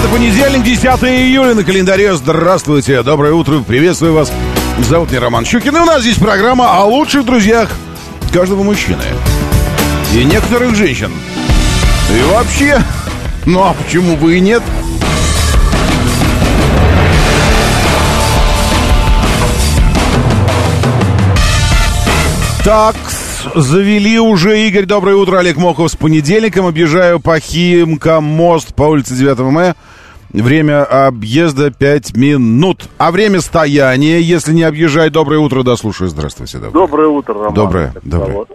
Это понедельник, 10 июля на календаре. Здравствуйте, доброе утро, приветствую вас. Зовут меня Роман Щукин, и у нас здесь программа о лучших друзьях каждого мужчины. И некоторых женщин. И вообще, ну а почему бы и нет? Так, завели уже Игорь. Доброе утро, Олег Мохов. С понедельником объезжаю по Химкам мост по улице 9 мая. Время объезда 5 минут. А время стояния, если не объезжай, доброе утро, дослушаю. Здравствуйте. Доброе, доброе утро, Роман. Доброе, доброе. Вот.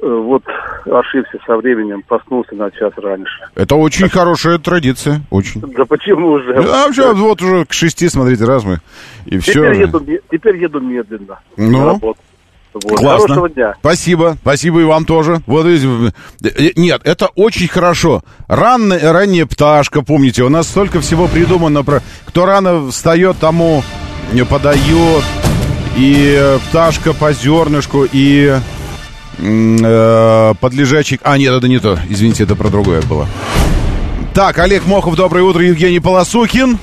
Э, вот ошибся со временем, проснулся на час раньше. Это очень хорошая традиция, очень. Да почему уже? А все, вот уже к шести, смотрите, раз мы, и все. Теперь еду, теперь еду медленно ну? Вот. Классно. Хорошего дня. Спасибо. Спасибо и вам тоже. Вот Нет, это очень хорошо. Ранная, ранняя пташка, помните, у нас столько всего придумано про... Кто рано встает, тому подает. И пташка по зернышку, и э, подлежащий... А, нет, это не то. Извините, это про другое было. Так, Олег Мохов, доброе утро. Евгений Полосухин.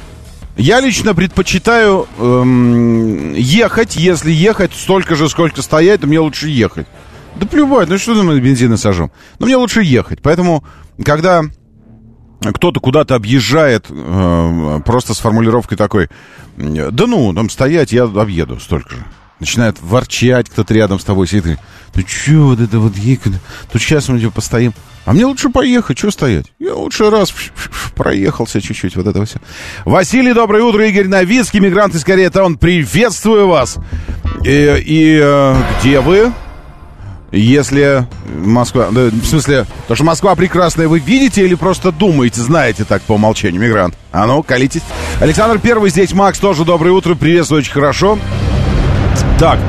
Я лично предпочитаю эм, ехать, если ехать столько же, сколько стоять, то мне лучше ехать. Да плевать, ну что мы бензина сажем? Но мне лучше ехать. Поэтому, когда кто-то куда-то объезжает э, просто с формулировкой такой, да ну, там стоять, я объеду столько же. Начинает ворчать, кто-то рядом с тобой сидит, ну что вот это вот, тут сейчас мы постоим. А мне лучше поехать, что стоять? Я лучше раз проехался чуть-чуть, вот это все. Василий, доброе утро, Игорь Новицкий, мигрант из Кореи он приветствую вас. И, и э, где вы? Если Москва... Да, в смысле, то, что Москва прекрасная, вы видите или просто думаете, знаете так по умолчанию, мигрант? А ну, колитесь. Александр Первый здесь, Макс тоже доброе утро, приветствую очень хорошо. Так,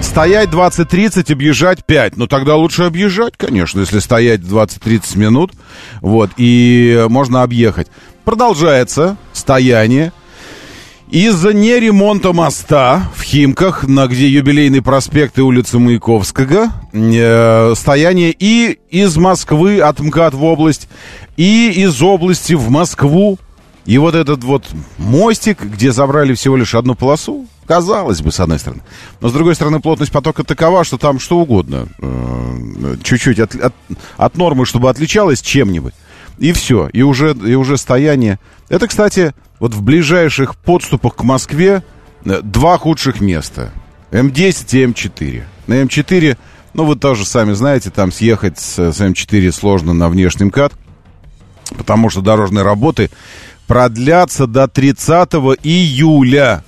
Стоять 20-30, объезжать 5. Ну, тогда лучше объезжать, конечно, если стоять 20-30 минут. Вот, и можно объехать. Продолжается стояние. Из-за неремонта моста в Химках, на где юбилейный проспект и улица Маяковского, э, стояние и из Москвы от МКАД в область, и из области в Москву. И вот этот вот мостик, где забрали всего лишь одну полосу, Казалось бы, с одной стороны. Но с другой стороны, плотность потока такова, что там что угодно. Э, чуть-чуть от, от, от нормы, чтобы отличалось чем-нибудь. И все. И уже, и уже стояние. Это, кстати, вот в ближайших подступах к Москве э, два худших места. М10 и М4. На М4, ну, вы тоже сами знаете, там съехать с, с М4 сложно на внешний МКАД, потому что дорожные работы продлятся до 30 июля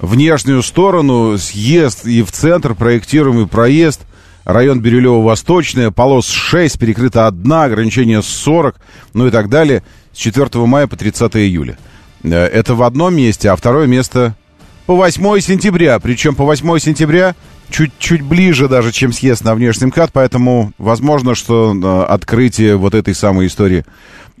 внешнюю сторону, съезд и в центр, проектируемый проезд, район Бирюлево-Восточная, полос 6, перекрыта одна, ограничение 40, ну и так далее, с 4 мая по 30 июля. Э, это в одном месте, а второе место по 8 сентября. Причем по 8 сентября чуть-чуть ближе даже, чем съезд на внешний МКАД, поэтому возможно, что открытие вот этой самой истории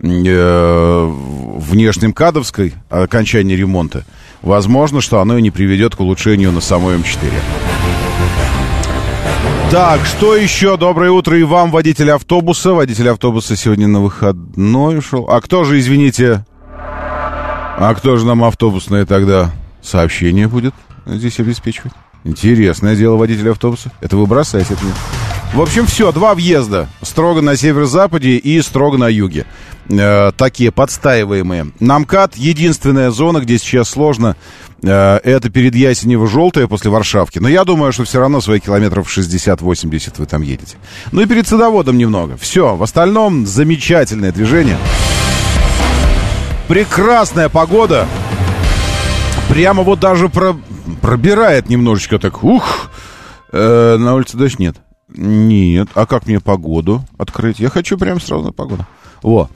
э, внешним КАДовской, окончание ремонта, возможно, что оно и не приведет к улучшению на самой М4. Так, что еще? Доброе утро и вам, водитель автобуса. Водитель автобуса сегодня на выходной ушел. А кто же, извините, а кто же нам автобусное тогда сообщение будет здесь обеспечивать? Интересное дело водителя автобуса. Это вы бросаете от меня. В общем, все, два въезда. Строго на северо-западе и строго на юге. Э, такие подстаиваемые. Намкат единственная зона, где сейчас сложно. Э, это перед Ясенево-желтая после Варшавки. Но я думаю, что все равно свои километров 60-80 вы там едете. Ну и перед садоводом немного. Все, в остальном замечательное движение. Прекрасная погода. Прямо вот даже про пробирает немножечко так. Ух! Э, на улице дождь нет. Нет. А как мне погоду открыть? Я хочу прям сразу на погоду. Во.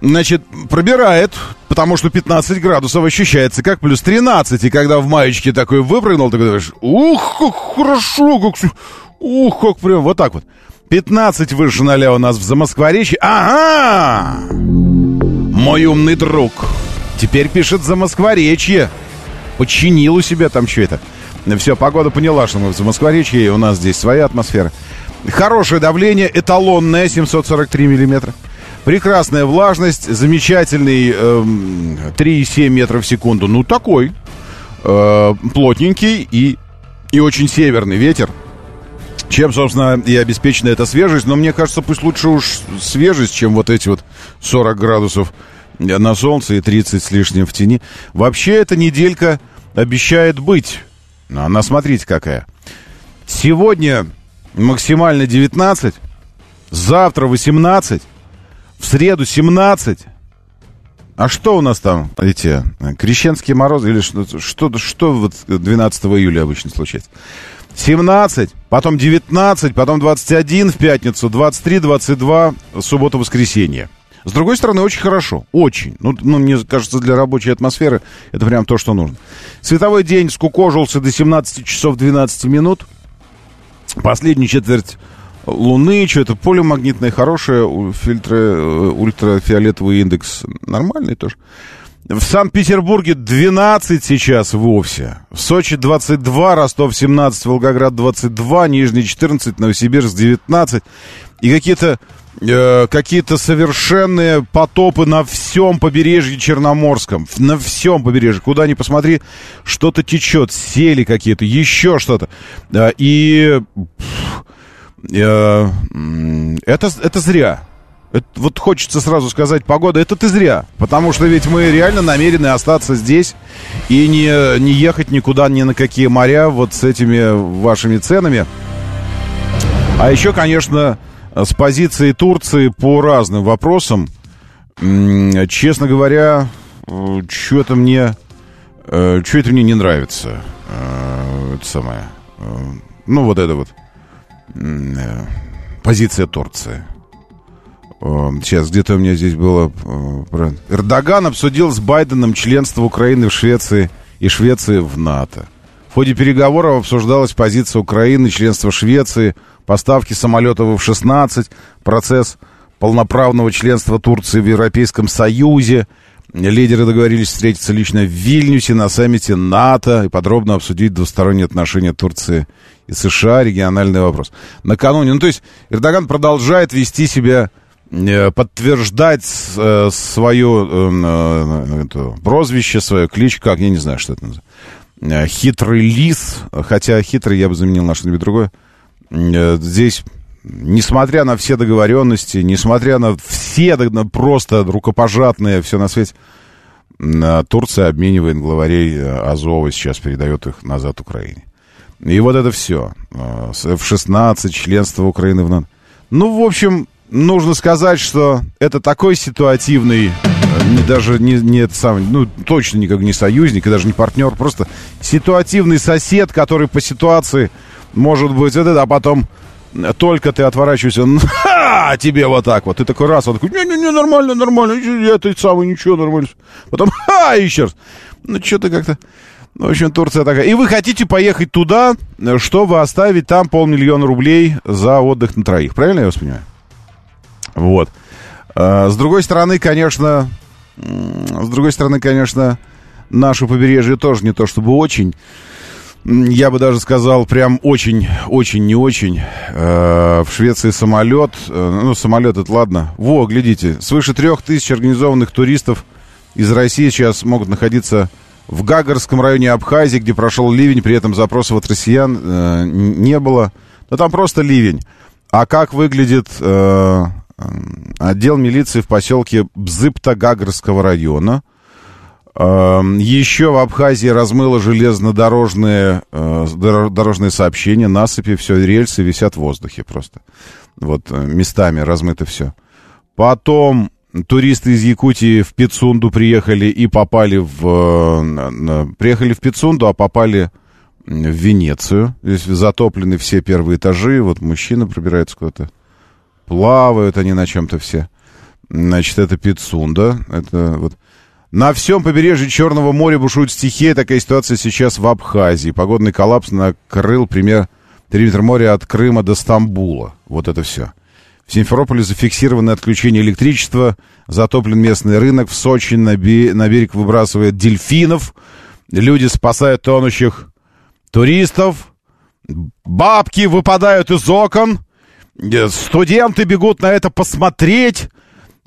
Значит, пробирает, потому что 15 градусов ощущается как плюс 13. И когда в маечке такой выпрыгнул, ты говоришь, ух, как хорошо, как... Ух, как прям вот так вот. 15 выше ноля у нас в Замоскворечье. Ага! Мой умный друг. Теперь пишет Замоскворечье. Починил у себя там что это. Все, погода поняла, что мы в Замоскворечье, и у нас здесь своя атмосфера. Хорошее давление, эталонное, 743 миллиметра. Прекрасная влажность, замечательный эм, 3,7 метров в секунду. Ну, такой. Э, плотненький и, и очень северный ветер. Чем, собственно, и обеспечена эта свежесть. Но мне кажется, пусть лучше уж свежесть, чем вот эти вот 40 градусов на солнце и 30 с лишним в тени. Вообще, эта неделька обещает быть. Она, смотрите, какая. Сегодня максимально 19, завтра 18, в среду 17. А что у нас там, эти, крещенские морозы или что, что, что вот 12 июля обычно случается? 17, потом 19, потом 21 в пятницу, 23, 22, суббота-воскресенье. С другой стороны, очень хорошо. Очень. Ну, ну, мне кажется, для рабочей атмосферы это прям то, что нужно. Световой день скукожился до 17 часов 12 минут. Последнюю четверть Луны, что это полимагнитное хорошее, фильтры, э, ультрафиолетовый индекс нормальный тоже. В Санкт-Петербурге 12 сейчас вовсе. В Сочи 22, Ростов 17, Волгоград 22, Нижний 14, Новосибирск 19. И какие-то э, какие-то совершенные потопы на всем побережье Черноморском. На всем побережье. Куда ни посмотри, что-то течет. Сели какие-то, еще что-то. Э, и... Э, это, это зря. Это, вот хочется сразу сказать, погода, это ты зря. Потому что ведь мы реально намерены остаться здесь и не, не ехать никуда, ни на какие моря вот с этими вашими ценами. А еще, конечно, с позиции Турции по разным вопросам, честно говоря, что-то мне, э, что это мне не нравится. Э, это самое. Э, ну, вот это вот. Позиция Турции. Сейчас, где-то у меня здесь было... Эрдоган обсудил с Байденом членство Украины в Швеции и Швеции в НАТО. В ходе переговоров обсуждалась позиция Украины, членство Швеции – поставки самолетов F-16, процесс полноправного членства Турции в Европейском Союзе. Лидеры договорились встретиться лично в Вильнюсе на саммите НАТО и подробно обсудить двусторонние отношения Турции и США, региональный вопрос. Накануне, ну то есть Эрдоган продолжает вести себя, э, подтверждать э, свое э, это, прозвище, свое клич, как, я не знаю, что это называется. Хитрый лис, хотя хитрый я бы заменил на что-нибудь другое. Э, здесь, несмотря на все договоренности, несмотря на все на просто рукопожатные, все на свете, Турция обменивает главарей э, Азова, сейчас передает их назад Украине. И вот это все. F-16, э, членство Украины в НАТО. Ну, в общем, нужно сказать, что это такой ситуативный, даже не, не это самый, ну, точно никак не союзник и даже не партнер, просто ситуативный сосед, который по ситуации может быть, это, а потом только ты отворачиваешься, тебе вот так вот. Ты такой раз, он такой, не-не-не, нормально, нормально, я ты самый, ничего, нормально. Потом, ха, еще раз. Ну, что-то как-то... В общем, Турция такая. И вы хотите поехать туда, чтобы оставить там полмиллиона рублей за отдых на троих. Правильно я вас понимаю? Вот. А, с другой стороны, конечно... С другой стороны, конечно, наше побережье тоже не то чтобы очень я бы даже сказал, прям очень, очень, не очень. Э, в Швеции самолет, э, ну, самолет это ладно. Во, глядите, свыше трех тысяч организованных туристов из России сейчас могут находиться в Гагарском районе Абхазии, где прошел ливень, при этом запросов от россиян э, не было. Но там просто ливень. А как выглядит отдел милиции в поселке Бзыпта Гагарского района – еще в Абхазии размыло железнодорожные э, дорожные сообщения, насыпи, все, рельсы висят в воздухе просто. Вот э, местами размыто все. Потом туристы из Якутии в Пицунду приехали и попали в... Приехали в Пицунду, а попали в Венецию. Здесь затоплены все первые этажи. Вот мужчины пробираются куда-то. Плавают они на чем-то все. Значит, это Пицунда. Это вот... На всем побережье Черного моря бушует стихия. Такая ситуация сейчас в Абхазии. Погодный коллапс накрыл пример периметр моря от Крыма до Стамбула. Вот это все. В Симферополе зафиксировано отключение электричества, затоплен местный рынок, в Сочи на, бе- на берег выбрасывают дельфинов, люди спасают тонущих туристов, бабки выпадают из окон, э, студенты бегут на это посмотреть,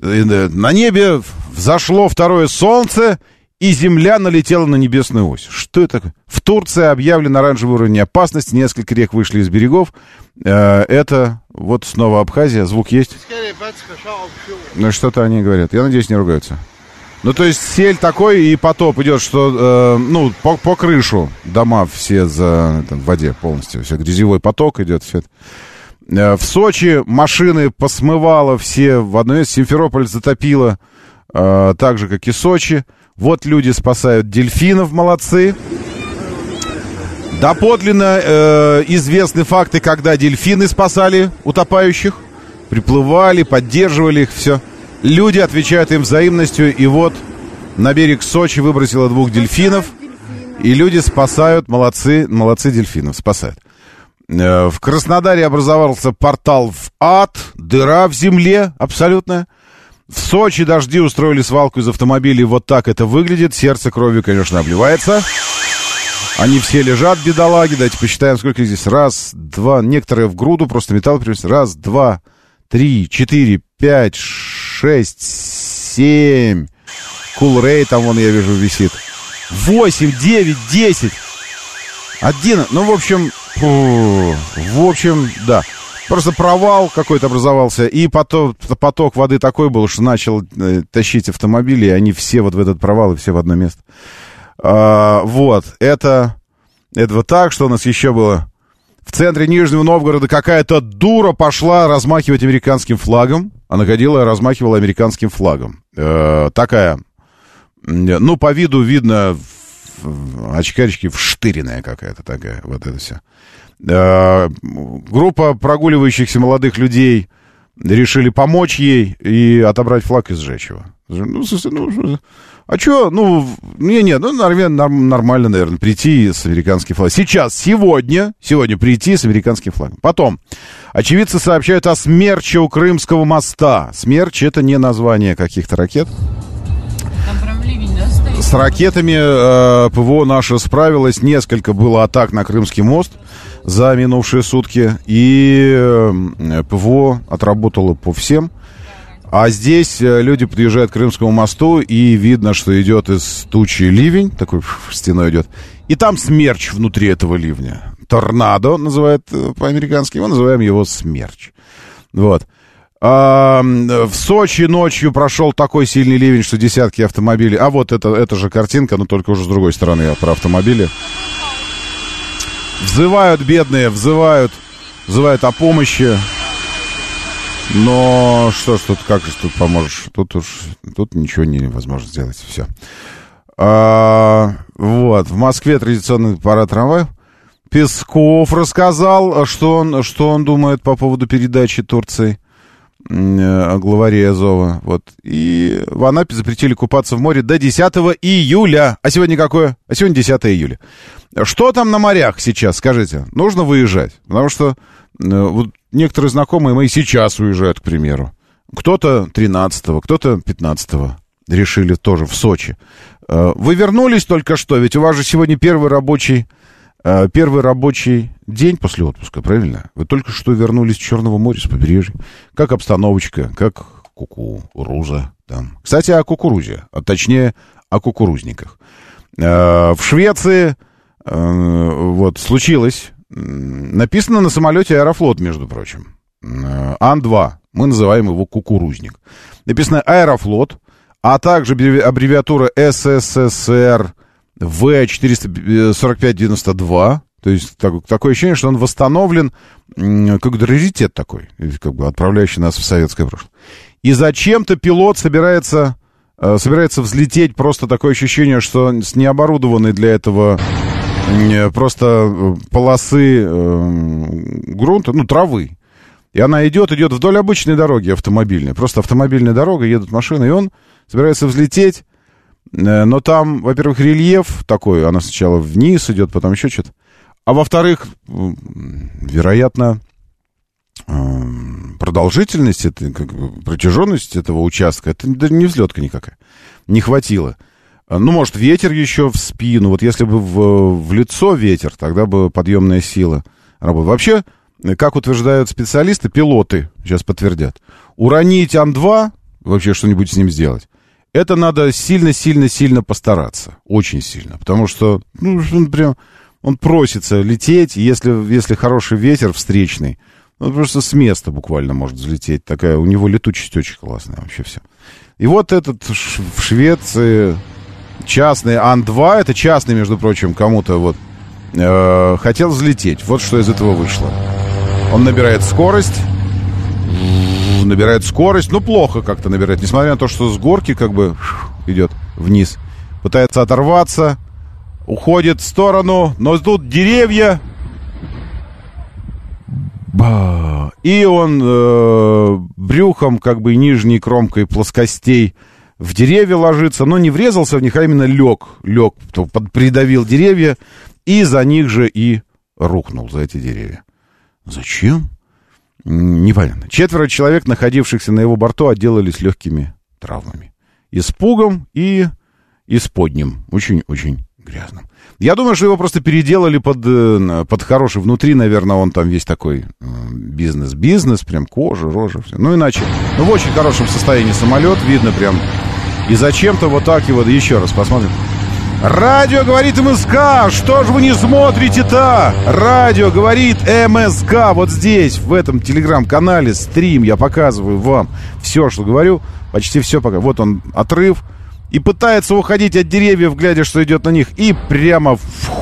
э, на небе взошло второе солнце, и Земля налетела на небесную ось. Что это? В Турции объявлен оранжевый уровень опасности, несколько рек вышли из берегов. Э, это вот снова Абхазия, звук есть? Ну, что-то они говорят. Я надеюсь, не ругаются. Ну, то есть сель такой и потоп идет, что, э, ну, по, по крышу дома все за, это, в воде полностью. Все, грязевой поток идет, все это. Э, в Сочи машины посмывало все в одно место. Симферополь затопило э, так же, как и Сочи. Вот люди спасают дельфинов, молодцы. Доподлинно э, известны факты, когда дельфины спасали утопающих. Приплывали, поддерживали их, все. Люди отвечают им взаимностью, и вот на берег Сочи выбросило двух дельфинов, и люди спасают, молодцы, молодцы дельфинов, спасают. Э, в Краснодаре образовался портал в ад, дыра в земле абсолютная. В Сочи дожди устроили свалку из автомобилей. Вот так это выглядит. Сердце кровью, конечно, обливается. Они все лежат, бедолаги. Давайте посчитаем, сколько здесь. Раз, два. Некоторые в груду просто металл принесли. Раз, два, три, четыре, пять, шесть, семь. Кулрей там, вон, я вижу, висит. Восемь, девять, десять. Один. Ну, в общем, фу, в общем, да. Просто провал какой-то образовался, и поток, поток воды такой был, что начал э, тащить автомобили, и они все вот в этот провал, и все в одно место. А, вот, это, это вот так, что у нас еще было. В центре Нижнего Новгорода какая-то дура пошла размахивать американским флагом. Она ходила и размахивала американским флагом. Э, такая, ну, по виду видно, очкарички вштыренная какая-то такая, вот это все. Э, группа прогуливающихся молодых людей решили помочь ей и отобрать флаг и сжечь его. Ну, ну, а что, ну, не, не, ну, нормально, наверное, прийти с американским флагом. Сейчас, сегодня, сегодня прийти с американским флагом. Потом, очевидцы сообщают о смерче у Крымского моста. Смерч — это не название каких-то ракет. С ракетами э, ПВО наше справилось. Несколько было атак на Крымский мост за минувшие сутки. И э, ПВО отработало по всем. А здесь э, люди подъезжают к Крымскому мосту, и видно, что идет из тучи ливень, такой стеной идет. И там смерч внутри этого ливня. Торнадо называют э, по-американски, мы называем его смерч. Вот. А, в Сочи ночью прошел такой сильный ливень, что десятки автомобилей... А вот это, это же картинка, но только уже с другой стороны про автомобили. Взывают бедные, взывают, взывают о помощи. Но что ж тут, как же тут поможешь? Тут уж, тут ничего невозможно сделать, все. А, вот, в Москве традиционный парад трамваев. Песков рассказал, что он, что он думает по поводу передачи Турции э, главаре Азова. Вот. И в Анапе запретили купаться в море до 10 июля. А сегодня какое? А сегодня 10 июля. Что там на морях сейчас, скажите? Нужно выезжать. Потому что э, вот некоторые знакомые мои сейчас уезжают, к примеру. Кто-то 13-го, кто-то 15-го решили тоже в Сочи. Э, вы вернулись только что, ведь у вас же сегодня первый рабочий, первый рабочий день после отпуска, правильно? Вы только что вернулись с Черного моря, с побережья. Как обстановочка, как кукуруза там. Кстати, о кукурузе, а точнее о кукурузниках. Э, в Швеции вот случилось Написано на самолете Аэрофлот, между прочим. Э, Ан-2. Мы называем его кукурузник. Написано Аэрофлот, а также аббревиатура СССР В-445-92. То есть так, такое ощущение, что он восстановлен как раритет такой, как бы отправляющий нас в советское прошлое. И зачем-то пилот собирается, э, собирается взлететь, просто такое ощущение, что с необорудованной для этого просто э, полосы э, грунта, ну, травы. И она идет, идет вдоль обычной дороги автомобильной. Просто автомобильная дорога, едут машины, и он собирается взлететь. Э, но там, во-первых, рельеф такой, она сначала вниз идет, потом еще что-то. А во-вторых, вероятно, продолжительность, это, как, протяженность этого участка, это не взлетка никакая. Не хватило. Ну, может, ветер еще в спину. Вот если бы в, в лицо ветер, тогда бы подъемная сила работала. Вообще, как утверждают специалисты, пилоты сейчас подтвердят, уронить Ан-2, вообще что-нибудь с ним сделать, это надо сильно-сильно-сильно постараться. Очень сильно. Потому что, ну, он прям, он просится лететь, если, если хороший ветер встречный, он просто с места буквально может взлететь. Такая, у него летучесть очень классная вообще все. И вот этот в Швеции частный Ан-2, это частный, между прочим, кому-то вот э, хотел взлететь. Вот что из этого вышло. Он набирает скорость, набирает скорость, ну плохо как-то набирает, несмотря на то, что с горки как бы идет вниз. Пытается оторваться, уходит в сторону, но тут деревья. Ба! И он э, брюхом, как бы нижней кромкой плоскостей в деревья ложится, но не врезался в них, а именно лег, лег, придавил деревья и за них же и рухнул, за эти деревья. Зачем? Непонятно. Четверо человек, находившихся на его борту, отделались легкими травмами. Испугом и исподним. Очень-очень грязным. Я думаю, что его просто переделали под, э, под хороший. Внутри, наверное, он там весь такой бизнес-бизнес, прям кожа, рожа. Все. Ну, иначе. Ну, в очень хорошем состоянии самолет. Видно прям и зачем-то вот так его, да еще раз посмотрим. Радио говорит МСК, что же вы не смотрите-то? Радио говорит МСК, вот здесь, в этом телеграм-канале, стрим, я показываю вам все, что говорю, почти все пока. Вот он, отрыв, и пытается уходить от деревьев, глядя, что идет на них, и прямо... Фу,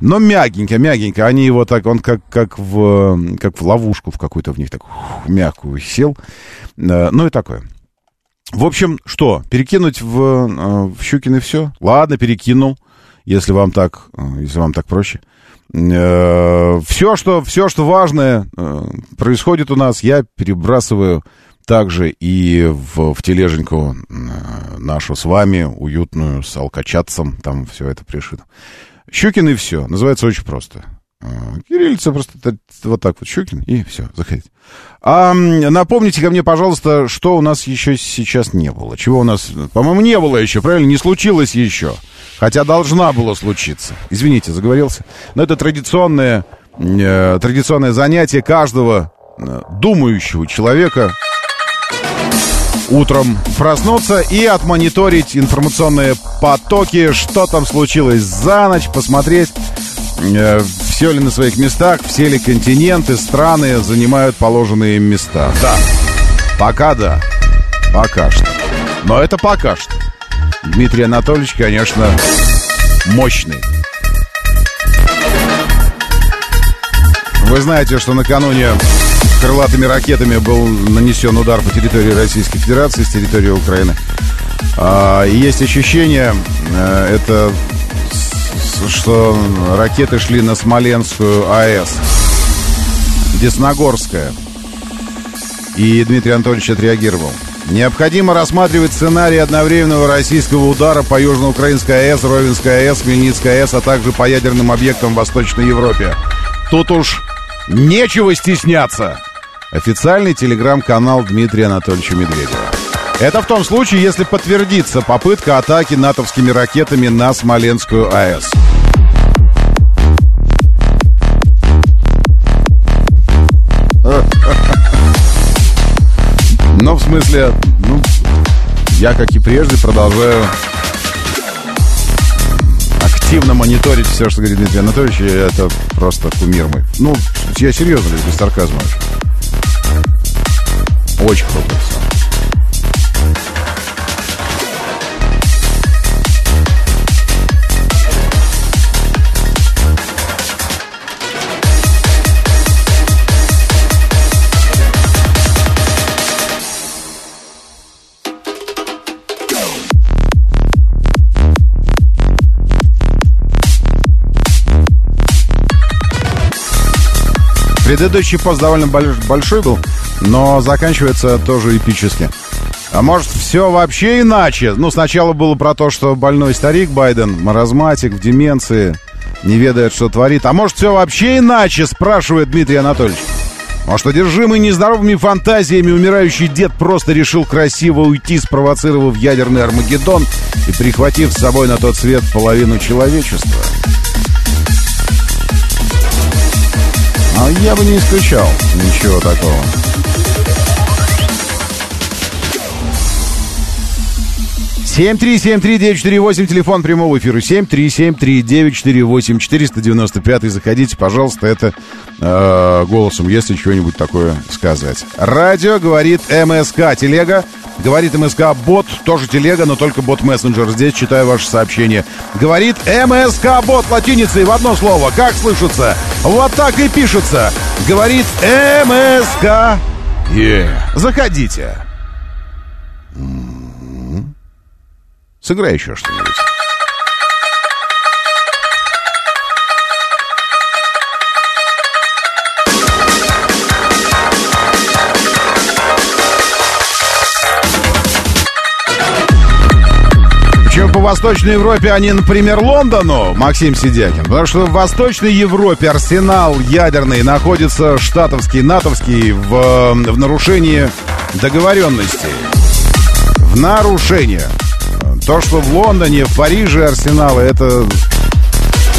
но мягенько, мягенько. Они его так, он как, как, в, как в ловушку в какую-то в них так мягкую сел. Э, ну и такое. В общем, что, перекинуть в, э, в Щукин все? Ладно, перекинул, если вам так, э, если вам так проще. Э, все, что, все, что важное происходит у нас, я перебрасываю также и в, в тележеньку нашу с вами, уютную, с алкачатцем, там все это пришито. Щукин и все. Называется очень просто. Кириллица просто вот так вот Щукин, и все, заходите. А, напомните ко мне, пожалуйста, что у нас еще сейчас не было. Чего у нас, по-моему, не было еще, правильно? Не случилось еще. Хотя должна была случиться. Извините, заговорился. Но это традиционное, э, традиционное занятие каждого э, думающего человека утром проснуться и отмониторить информационные потоки, что там случилось за ночь, посмотреть, все ли на своих местах, все ли континенты, страны занимают положенные места. Да, пока да, пока что. Но это пока что. Дмитрий Анатольевич, конечно, мощный. Вы знаете, что накануне крылатыми ракетами был нанесен удар по территории Российской Федерации с территории Украины. А, есть ощущение, э, это что ракеты шли на Смоленскую АЭС. Десногорская. И Дмитрий Анатольевич отреагировал. Необходимо рассматривать сценарий одновременного российского удара по Южноукраинской АЭС, Ровенской АЭС, Хмельницкой АЭС, а также по ядерным объектам в Восточной Европе. Тут уж нечего стесняться. Официальный телеграм-канал Дмитрия Анатольевича Медведева. Это в том случае, если подтвердится попытка атаки натовскими ракетами на Смоленскую АЭС. Но в смысле, ну, я, как и прежде, продолжаю активно мониторить все, что говорит Дмитрий Анатольевич, это просто кумир мой. Ну, я серьезно, без сарказма. Очень круто все. Предыдущий пост довольно большой был, но заканчивается тоже эпически. А может, все вообще иначе? Ну, сначала было про то, что больной старик Байден, маразматик, в деменции, не ведает, что творит. А может, все вообще иначе, спрашивает Дмитрий Анатольевич. Может, одержимый нездоровыми фантазиями умирающий дед просто решил красиво уйти, спровоцировав ядерный Армагеддон и прихватив с собой на тот свет половину человечества? А я бы не исключал ничего такого. 7373948, телефон прямого эфира. 7373948, 495. Заходите, пожалуйста, это э, голосом, если что-нибудь такое сказать. Радио говорит МСК. Телега говорит МСК. Бот тоже телега, но только бот-мессенджер. Здесь читаю ваше сообщение. Говорит МСК бот латиницей в одно слово. Как слышится? Вот так и пишется. Говорит МСК. Yeah. Заходите. Сыграй еще что-нибудь. Восточной Европе, а не, например, Лондону, Максим Сидякин? Потому что в Восточной Европе арсенал ядерный находится штатовский, натовский в, в нарушении договоренностей. В нарушение. То, что в Лондоне, в Париже арсеналы, это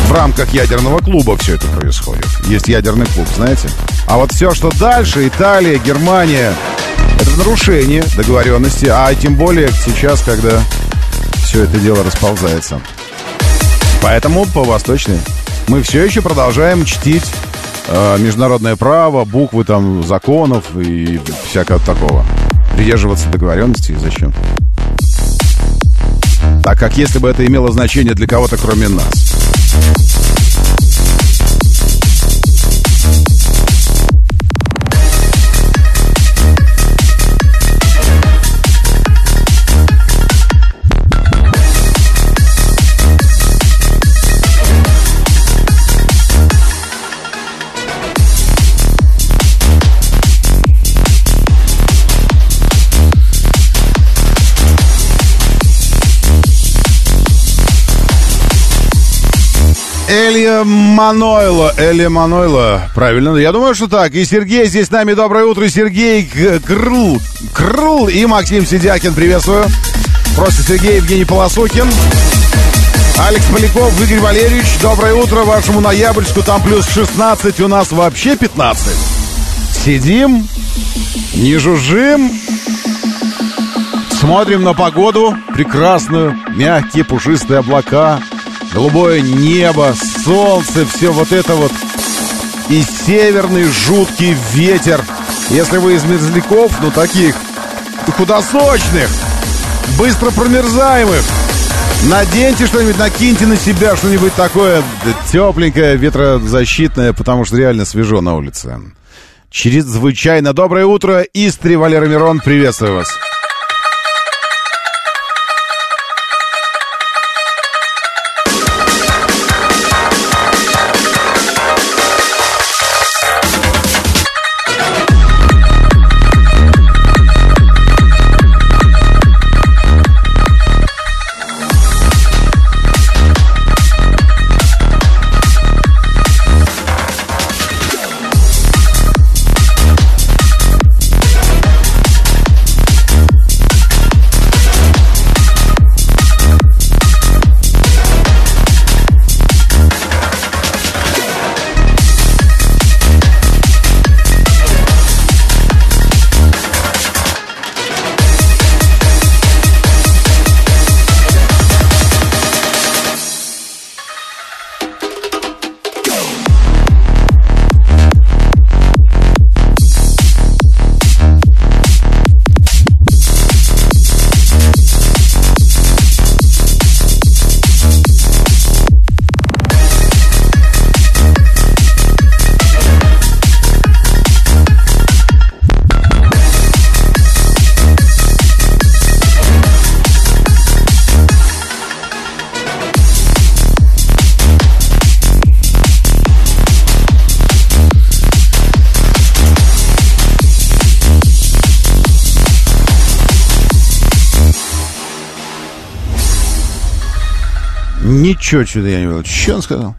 в рамках ядерного клуба все это происходит. Есть ядерный клуб, знаете? А вот все, что дальше, Италия, Германия, это нарушение договоренности, а тем более сейчас, когда все это дело расползается. Поэтому по восточной мы все еще продолжаем чтить э, международное право, буквы там законов и всякого такого. Придерживаться договоренности зачем? так как если бы это имело значение для кого-то кроме нас. Манойло. Элья Манойло. Правильно, я думаю, что так. И Сергей здесь с нами. Доброе утро, Сергей Крл. Крл и Максим Сидякин. Приветствую. Просто Сергей Евгений Полосухин. Алекс Поляков, Игорь Валерьевич. Доброе утро вашему ноябрьску. Там плюс 16, у нас вообще 15. Сидим, не жужжим, смотрим на погоду прекрасную, мягкие пушистые облака, голубое небо, солнце, все вот это вот. И северный жуткий ветер. Если вы из мерзляков, ну таких худосочных, быстро промерзаемых, наденьте что-нибудь, накиньте на себя что-нибудь такое тепленькое, ветрозащитное, потому что реально свежо на улице. Чрезвычайно доброе утро, Истри Валера Мирон, приветствую вас. Ничего, что-то я не понял. Что он сказал?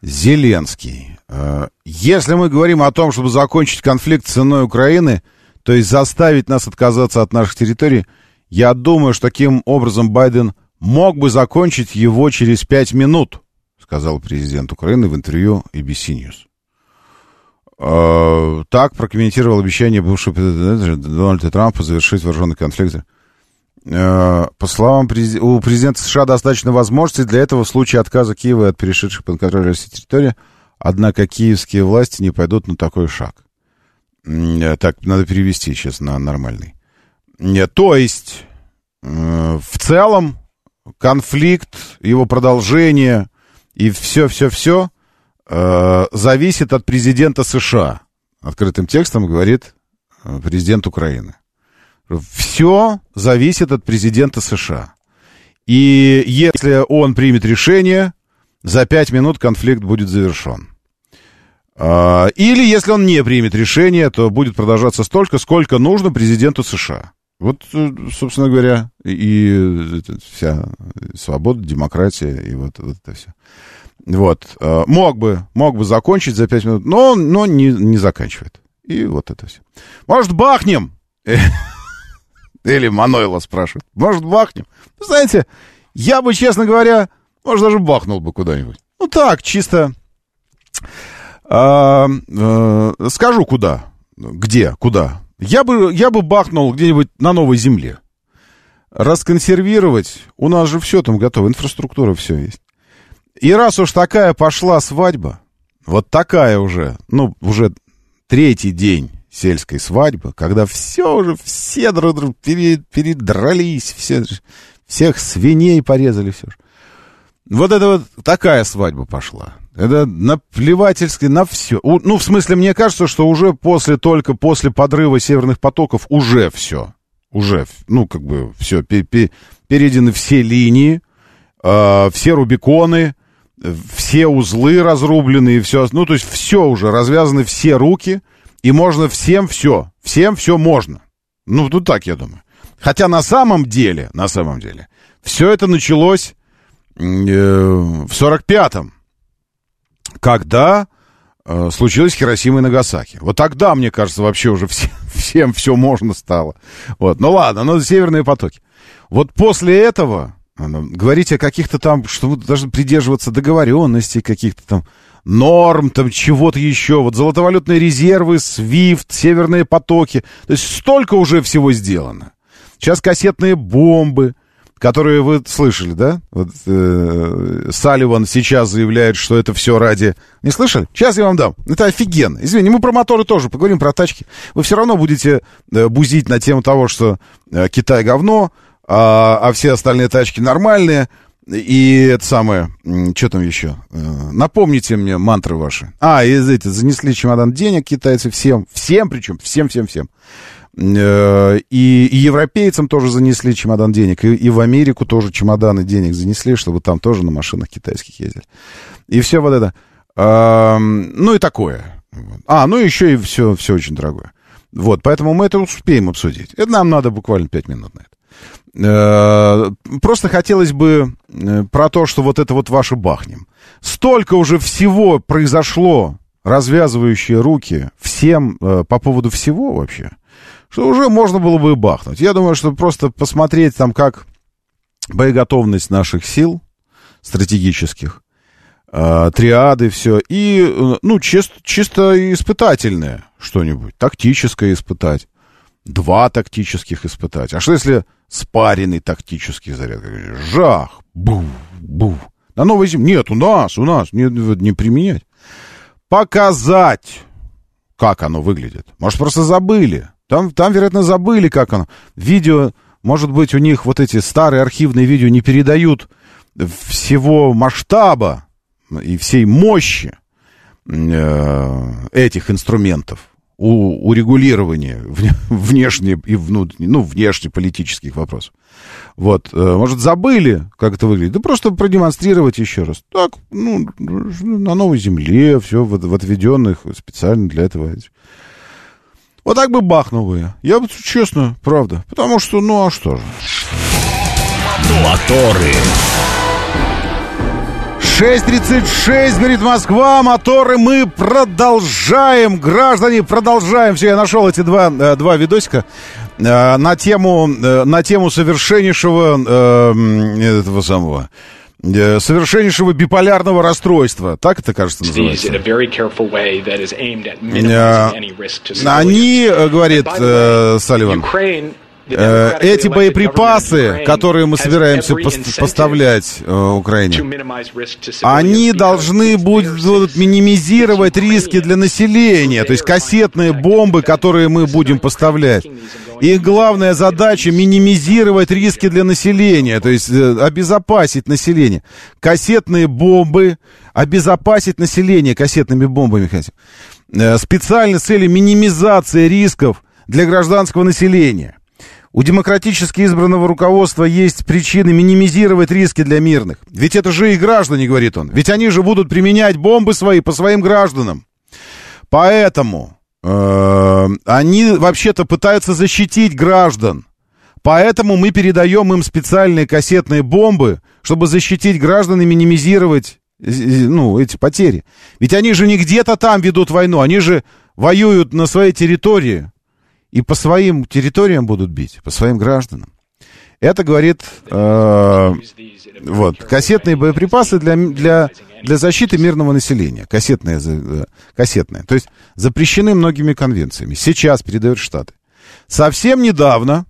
Зеленский. Э, если мы говорим о том, чтобы закончить конфликт ценой Украины, то есть заставить нас отказаться от наших территорий, я думаю, что таким образом Байден мог бы закончить его через пять минут, сказал президент Украины в интервью ABC News. Э, так прокомментировал обещание бывшего президента Дональда Трампа завершить вооруженный конфликт. Э, по словам у президента США достаточно возможностей для этого в случае отказа Киева от перешедших под контроль России территории, однако киевские власти не пойдут на такой шаг. Э, так, надо перевести сейчас на нормальный. То есть, в целом, конфликт, его продолжение и все-все-все э, зависит от президента США. Открытым текстом говорит э, президент Украины. Все зависит от президента США. И если он примет решение, за пять минут конфликт будет завершен. Э, или если он не примет решение, то будет продолжаться столько, сколько нужно президенту США. Вот, э, собственно говоря, и вся свобода, демократия, и вот, вот это все. Вот. Э, мог бы, мог бы закончить за пять минут, но, но не, не заканчивает. И вот это все. Может, бахнем? Или Манойло спрашивает. Может, бахнем? Вы знаете, я бы, честно говоря, может, даже бахнул бы куда-нибудь. Ну так, чисто... А, а, скажу, куда. Где, куда. Я бы, я бы бахнул где-нибудь на новой земле. Расконсервировать. У нас же все там готово. Инфраструктура все есть. И раз уж такая пошла свадьба, вот такая уже, ну, уже третий день сельской свадьбы, когда все уже, все передрались, все, всех свиней порезали, все. Вот это вот такая свадьба пошла. Это наплевательски на все. Ну, в смысле, мне кажется, что уже после, только после подрыва северных потоков уже все. Уже, ну, как бы все, перейдены все линии, э, все рубиконы, все узлы разрублены и все, ну, то есть все уже, развязаны все руки, и можно всем все, всем все можно. Ну, тут так, я думаю. Хотя на самом деле, на самом деле, все это началось э, в 45-м, когда э, случилось Хиросима и Нагасаки. Вот тогда, мне кажется, вообще уже все, всем все можно стало. Вот. Ну ладно, но северные потоки. Вот после этого Говорить о каких-то там, что вы должны придерживаться договоренностей, каких-то там норм, там чего-то еще. Вот золотовалютные резервы, SWIFT, северные потоки. То есть столько уже всего сделано. Сейчас кассетные бомбы, которые вы слышали, да? Вот, э, Салливан сейчас заявляет, что это все ради... Не слышали? Сейчас я вам дам. Это офигенно. Извини, мы про моторы тоже поговорим, про тачки. Вы все равно будете э, бузить на тему того, что э, Китай говно, а, а все остальные тачки нормальные. И это самое, что там еще? Э, напомните мне мантры ваши. А, и эти, занесли чемодан денег китайцы всем, всем причем, всем-всем-всем. Э, и, и европейцам тоже занесли чемодан денег, и, и в Америку тоже чемоданы денег занесли, чтобы там тоже на машинах китайских ездили. И все вот это. Ну и такое. А, ну еще и все, все очень дорогое. Вот, поэтому мы это успеем обсудить. Это нам надо буквально пять минут на это. Э, просто хотелось бы э, про то, что вот это вот ваше бахнем. Столько уже всего произошло, развязывающие руки всем э, по поводу всего вообще, что уже можно было бы и бахнуть. Я думаю, что просто посмотреть там, как боеготовность наших сил стратегических, триады, все, и, ну, чисто, чисто испытательное что-нибудь, тактическое испытать два тактических испытать. А что если спаренный тактический заряд? Жах! Бу! Бу! На новой земле. Нет, у нас, у нас. Не, не применять. Показать, как оно выглядит. Может, просто забыли. Там, там, вероятно, забыли, как оно. Видео, может быть, у них вот эти старые архивные видео не передают всего масштаба и всей мощи э, этих инструментов у, урегулирования внешне и внутренне, ну, внешнеполитических вопросов. Вот, э, может, забыли, как это выглядит, да просто продемонстрировать еще раз. Так, ну, на новой земле, все в, в отведенных специально для этого. Вот так бы бахнул я. Я бы, честно, правда. Потому что, ну, а что же? Моторы. 6.36, говорит Москва, моторы, мы продолжаем, граждане, продолжаем. Все, я нашел эти два, э, два видосика э, на тему, э, на тему совершеннейшего э, этого самого совершеннейшего биполярного расстройства. Так это, кажется, называется. Они, говорит э, Салливан, эти боеприпасы, которые мы собираемся поставлять э, Украине, они должны будут минимизировать риски для населения, то есть кассетные бомбы, которые мы будем поставлять. Их главная задача минимизировать риски для населения, то есть э, обезопасить население. Кассетные бомбы, обезопасить население кассетными бомбами хотим. Специально с целью минимизации рисков для гражданского населения. У демократически избранного руководства есть причины минимизировать риски для мирных. Ведь это же и граждане, говорит он. Ведь они же будут применять бомбы свои по своим гражданам. Поэтому э, они вообще-то пытаются защитить граждан. Поэтому мы передаем им специальные кассетные бомбы, чтобы защитить граждан и минимизировать ну, эти потери. Ведь они же не где-то там ведут войну, они же воюют на своей территории и по своим территориям будут бить, по своим гражданам. Это говорит э, вот кассетные боеприпасы для для для защиты мирного населения, кассетные э, кассетные, то есть запрещены многими конвенциями. Сейчас передают Штаты. Совсем недавно,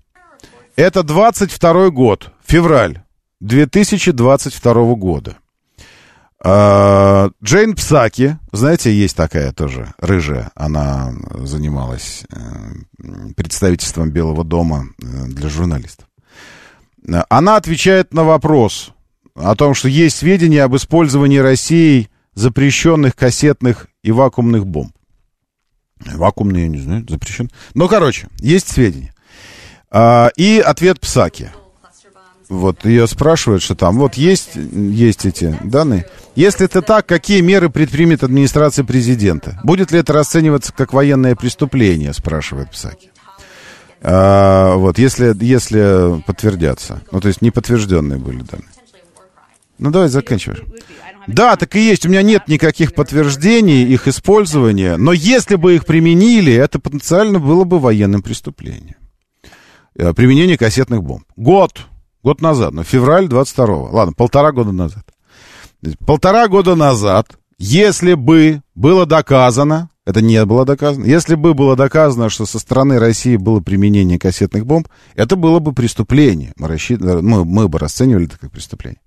это 22 год, февраль 2022 года. А, Джейн Псаки, знаете, есть такая тоже рыжая, она занималась э, представительством Белого дома э, для журналистов. Она отвечает на вопрос о том, что есть сведения об использовании Россией запрещенных кассетных и вакуумных бомб. Вакуумные, я не знаю, запрещен. Ну, короче, есть сведения. А, и ответ Псаки. Вот ее спрашивают, что там. Вот есть, есть эти данные. Если это так, какие меры предпримет администрация президента? Будет ли это расцениваться как военное преступление, спрашивает Псаки. А, вот, если, если подтвердятся. Ну, то есть неподтвержденные были данные. Ну, давай заканчиваем. Да, так и есть. У меня нет никаких подтверждений их использования. Но если бы их применили, это потенциально было бы военным преступлением. Э, применение кассетных бомб. Год Год назад, ну, февраль 22-го. Ладно, полтора года назад. Полтора года назад, если бы было доказано, это не было доказано, если бы было доказано, что со стороны России было применение кассетных бомб, это было бы преступление. Мы, рассчит... мы, мы бы расценивали это как преступление.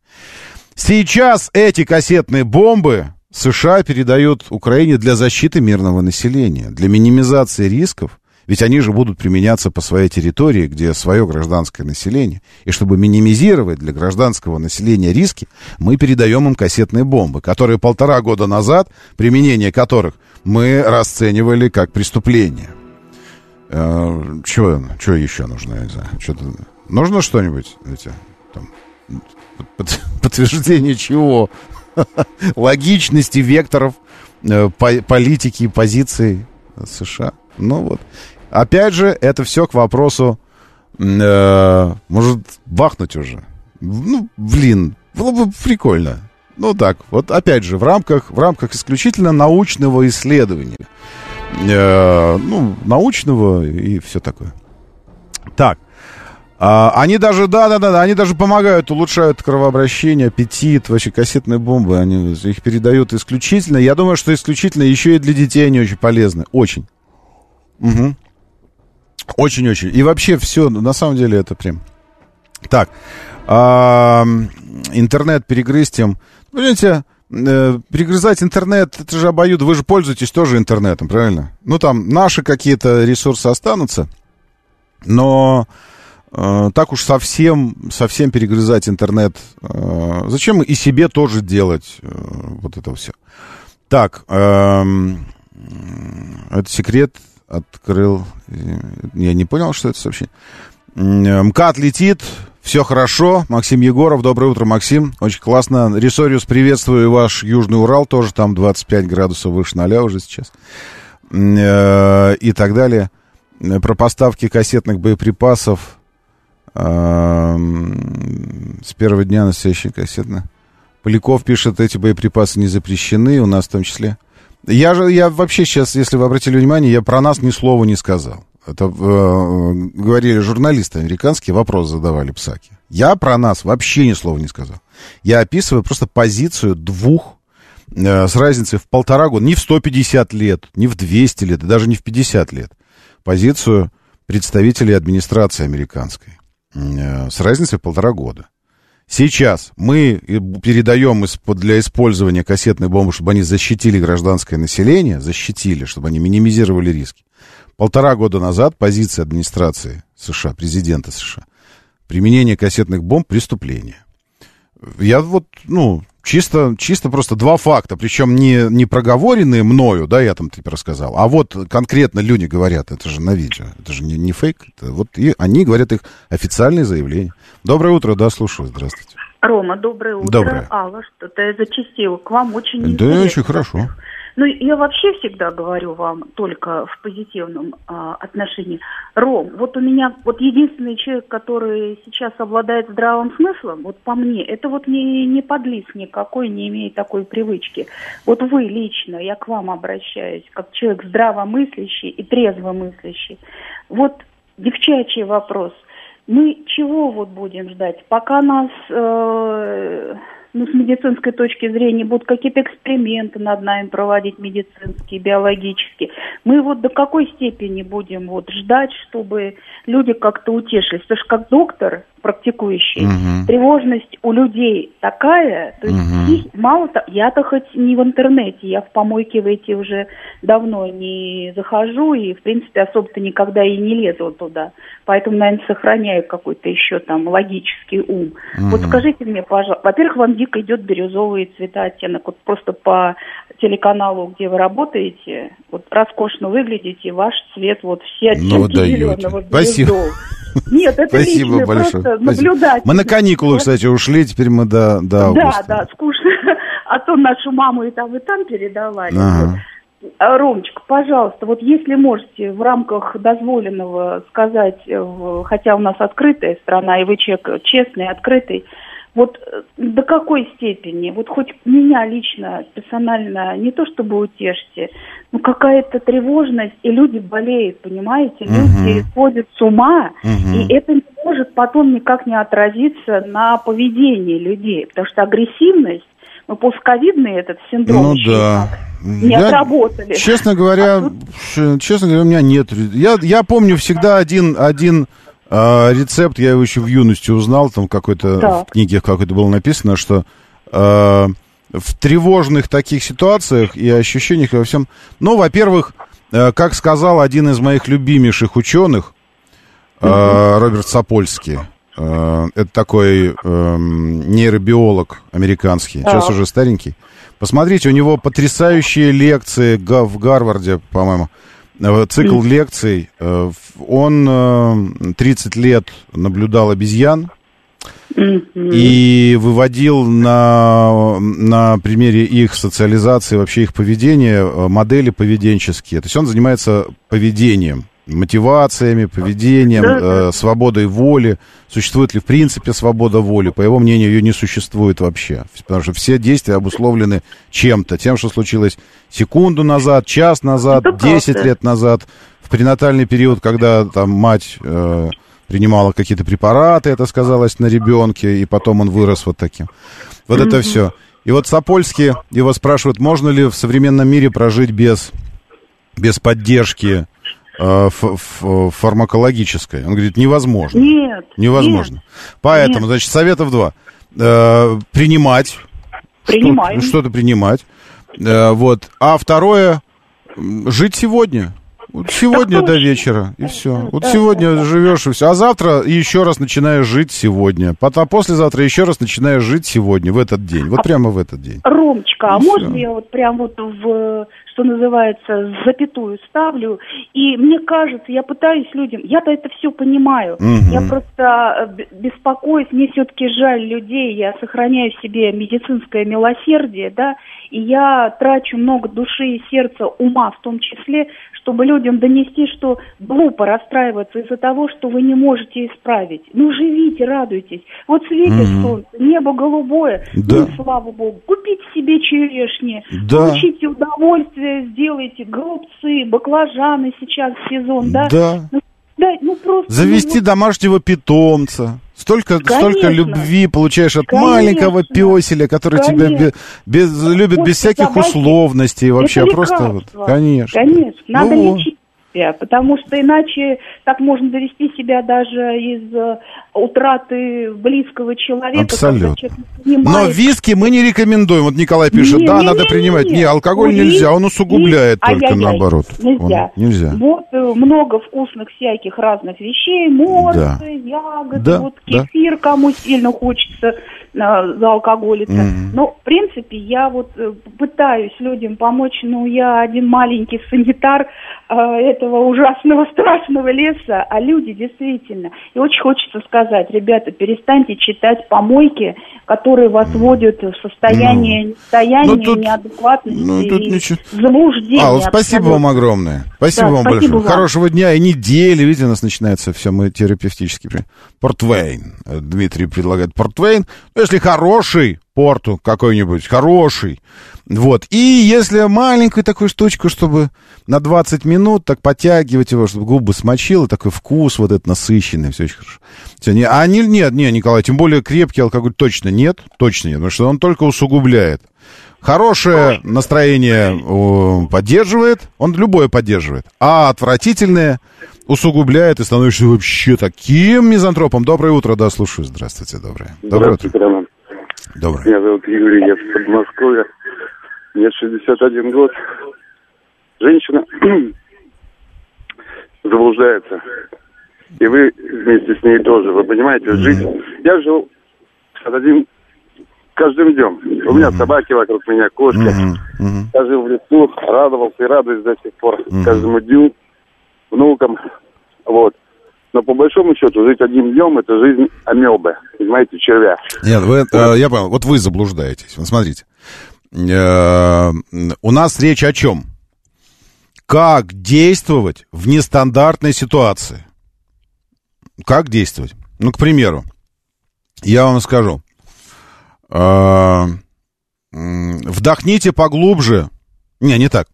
Сейчас эти кассетные бомбы США передают Украине для защиты мирного населения, для минимизации рисков ведь они же будут применяться по своей территории, где свое гражданское население. И чтобы минимизировать для гражданского населения риски, мы передаем им кассетные бомбы, которые полтора года назад, применение которых мы расценивали как преступление. Э, чего, еще нужно? Нужно что-нибудь? Эти, подтверждение чего? Логичности векторов э, по, политики, позиций США. Ну вот. Опять же, это все к вопросу, э, может, бахнуть уже. Ну, блин, было бы прикольно. Ну так, вот опять же, в рамках, в рамках исключительно научного исследования. Э, ну, научного и все такое. Так. А, они даже, да, да, да, да, они даже помогают, улучшают кровообращение, аппетит, вообще кассетные бомбы, они их передают исключительно. Я думаю, что исключительно еще и для детей они очень полезны. Очень. Угу. Очень-очень. И вообще все, на самом деле, это прям... Так, а, интернет перегрызть им. Понимаете, э, перегрызать интернет, это же обоюд, вы же пользуетесь тоже интернетом, правильно? Ну, там наши какие-то ресурсы останутся, но э, так уж совсем, совсем перегрызать интернет, э, зачем и себе тоже делать э, вот это все. Так, э, это секрет открыл. Я не понял, что это сообщение. МКАД летит, все хорошо. Максим Егоров, доброе утро, Максим. Очень классно. Ресориус, приветствую ваш Южный Урал, тоже там 25 градусов выше ноля уже сейчас. Э, и так далее. Про поставки кассетных боеприпасов с первого дня настоящей кассетной Поляков пишет, эти боеприпасы не запрещены, у нас в том числе. Я же, я вообще сейчас, если вы обратили внимание, я про нас ни слова не сказал. Это э, говорили журналисты американские, вопрос задавали Псаки. Я про нас вообще ни слова не сказал. Я описываю просто позицию двух э, с разницей в полтора года, не в 150 лет, не в 200 лет, даже не в 50 лет. Позицию представителей администрации американской э, с разницей в полтора года. Сейчас мы передаем для использования кассетной бомбы, чтобы они защитили гражданское население, защитили, чтобы они минимизировали риски. Полтора года назад позиция администрации США, президента США, применение кассетных бомб – преступление. Я вот, ну, чисто, чисто просто два факта, причем не, не проговоренные мною, да, я там типа рассказал, а вот конкретно люди говорят, это же на видео, это же не, не фейк, это вот и они говорят их официальные заявления. Доброе утро, да, слушаю, здравствуйте. Рома, доброе утро. Доброе. Алла, что-то я зачастила к вам очень Да, интересно. очень хорошо. Ну, я вообще всегда говорю вам только в позитивном а, отношении. Ром, вот у меня, вот единственный человек, который сейчас обладает здравым смыслом, вот по мне, это вот не, не подлиз никакой, не имеет такой привычки. Вот вы лично, я к вам обращаюсь, как человек здравомыслящий и трезвомыслящий. Вот девчачий вопрос. Мы чего вот будем ждать? Пока нас... Э, ну, с медицинской точки зрения будут какие-то эксперименты над нами проводить медицинские, биологические. Мы вот до какой степени будем вот ждать, чтобы люди как-то утешились? Потому что как доктор практикующий, Мгм. тревожность у людей такая, то есть псих- мало того, я-то хоть не в интернете, я в помойке в эти уже давно не захожу и, в принципе, особо-то никогда и не лезу туда. Поэтому, наверное, сохраняю какой-то еще там логический ум. Вот Мгм. скажите мне, пожалуйста, во-первых, вам дико идет бирюзовый цвета оттенок. Вот просто по телеканалу, где вы работаете, вот роскошно выглядите, ваш цвет, вот все оттенки Ну, вы даете. зеленого, Спасибо. Нет, это Спасибо личное, большое. просто Спасибо. наблюдать. Мы на каникулы, кстати, ушли, теперь мы до, до Да, августа. да, скучно. А то нашу маму и там, и там передавали. Ага. А, Ромочка, пожалуйста, вот если можете в рамках дозволенного сказать, э, хотя у нас открытая страна, и вы человек честный, открытый, вот э, до какой степени, вот хоть меня лично, персонально, не то чтобы утешьте, ну какая-то тревожность, и люди болеют, понимаете, люди сходят с ума, Мгм. и это не может потом никак не отразиться на поведении людей, потому что агрессивность, ну, постковидный этот синдром Ну еще да. не Я, отработали. Честно говоря, А тут- честно говоря, у меня нет. Я, я помню всегда один, один а, рецепт, я его еще в юности узнал, там какой-то Так. в книге какой-то было написано, что а, в тревожных таких ситуациях и ощущениях и во всем. Ну, во-первых, э, как сказал один из моих любимейших ученых, э, Роберт Сапольский. э, Это такой эм, нейробиолог американский, сейчас Так. уже старенький. Посмотрите, у него потрясающие лекции в Гарварде, по-моему. Э, Цикл лекций. Э, Он э, 30 лет наблюдал обезьян и выводил на, на примере их социализации, вообще их поведения, э, модели поведенческие. То есть он занимается поведением, мотивациями, поведением, э, свободой воли. Существует ли в принципе свобода воли? По его мнению, ее не существует вообще. Потому что все действия обусловлены чем-то. Тем, что случилось секунду назад, час назад, Это 10 правда. лет назад, в пренатальный период, когда там мать э, принимала какие-то препараты, это сказалось на ребенке, и потом он вырос вот таким. Вот это все. И вот Сапольский, его спрашивают, можно ли в современном мире прожить без, без поддержки э, ф- ф- фармакологической. Он говорит, невозможно. Нет. Невозможно. нет. Поэтому, Нет. значит, советов два. Э, принимать. Принимаем. Что-то, что-то принимать. Э, вот. А второе, жить сегодня. Вот сегодня до вечера, и все. Вот сегодня живешь, и все. А завтра еще раз начинаешь жить сегодня. Потом послезавтра еще раз начинаешь жить сегодня, в этот день. Вот прямо в этот день. Ромочка, а И можно всё. я вот прям вот в что называется, запятую ставлю. И мне кажется, я пытаюсь людям, я-то это все понимаю. Угу. Я просто э, беспокоюсь, мне все-таки жаль людей, я сохраняю в себе медицинское милосердие, да, и я трачу много души и сердца, ума в том числе, чтобы людям донести, что глупо расстраиваться из-за того, что вы не можете исправить. Ну, живите, радуйтесь. Вот светит mm-hmm. солнце, небо голубое, да. ну, слава богу. Купите себе черешни, да. получите удовольствие, сделайте голубцы, баклажаны сейчас сезон, да? Да. Ну, да, ну просто... Завести ну, домашнего питомца. Столько, столько любви получаешь от Конечно. маленького песеля, который Конечно. тебя без, без, любит без всяких собаки. условностей вообще. Это просто вот, конечно. Конечно. Надо ну, лечить себя, потому что иначе так можно довести себя даже из э, утраты близкого человека. Абсолютно. Но виски мы не рекомендуем. Вот Николай пишет, не, да, не, надо не, принимать. Не, не алкоголь не, нельзя, он усугубляет не, только наоборот. Нельзя. Он, нельзя. Вот э, много вкусных всяких разных вещей, морсы, да. ягоды, да, вот кефир, да. кому сильно хочется за алкоголика. Mm-hmm. Но, в принципе, я вот э, пытаюсь людям помочь, но я один маленький санитар э, этого ужасного, страшного леса, а люди действительно. И очень хочется сказать, ребята, перестаньте читать помойки, которые вас вводят в состояние ну, состояние ну, тут, неадекватности ну, тут и ничего... заблуждения. А, спасибо вам огромное. Спасибо да, вам спасибо большое. Вам. Хорошего дня и недели. Видите, у нас начинается все, мы терапевтически. Портвейн. Дмитрий предлагает портвейн. Ну, если хороший порту какой-нибудь, хороший. Вот. И если маленькую такую штучку, чтобы на 20 минут так подтягивать его, чтобы губы смочил, и такой вкус вот этот насыщенный, все очень хорошо. Все, не, а не, нет, нет, Николай, тем более крепкий алкоголь точно нет, точно нет, потому что он только усугубляет. Хорошее настроение поддерживает, он любое поддерживает, а отвратительное усугубляет и становишься вообще таким мизантропом. Доброе утро, да, слушаю. Здравствуйте, доброе. Доброе Здравствуйте, утро. Роман. Доброе. Меня зовут Юрий, я с Подмосковья. Мне 61 год. Женщина заблуждается. И вы вместе с ней тоже. Вы понимаете, жить... Я жил один каждым днем. У меня собаки вокруг меня, кошки. Я жил в лесу, радовался и радуюсь до сих пор. Каждому дню, внукам. Вот. Но по большому счету жить одним днем это жизнь амебы, понимаете, червя. Нет, вы, э, я понял, вот вы заблуждаетесь. Вот смотрите. Э, у нас речь о чем? Как действовать в нестандартной ситуации? Как действовать? Ну, к примеру, я вам скажу. Э, вдохните поглубже. Не, не так.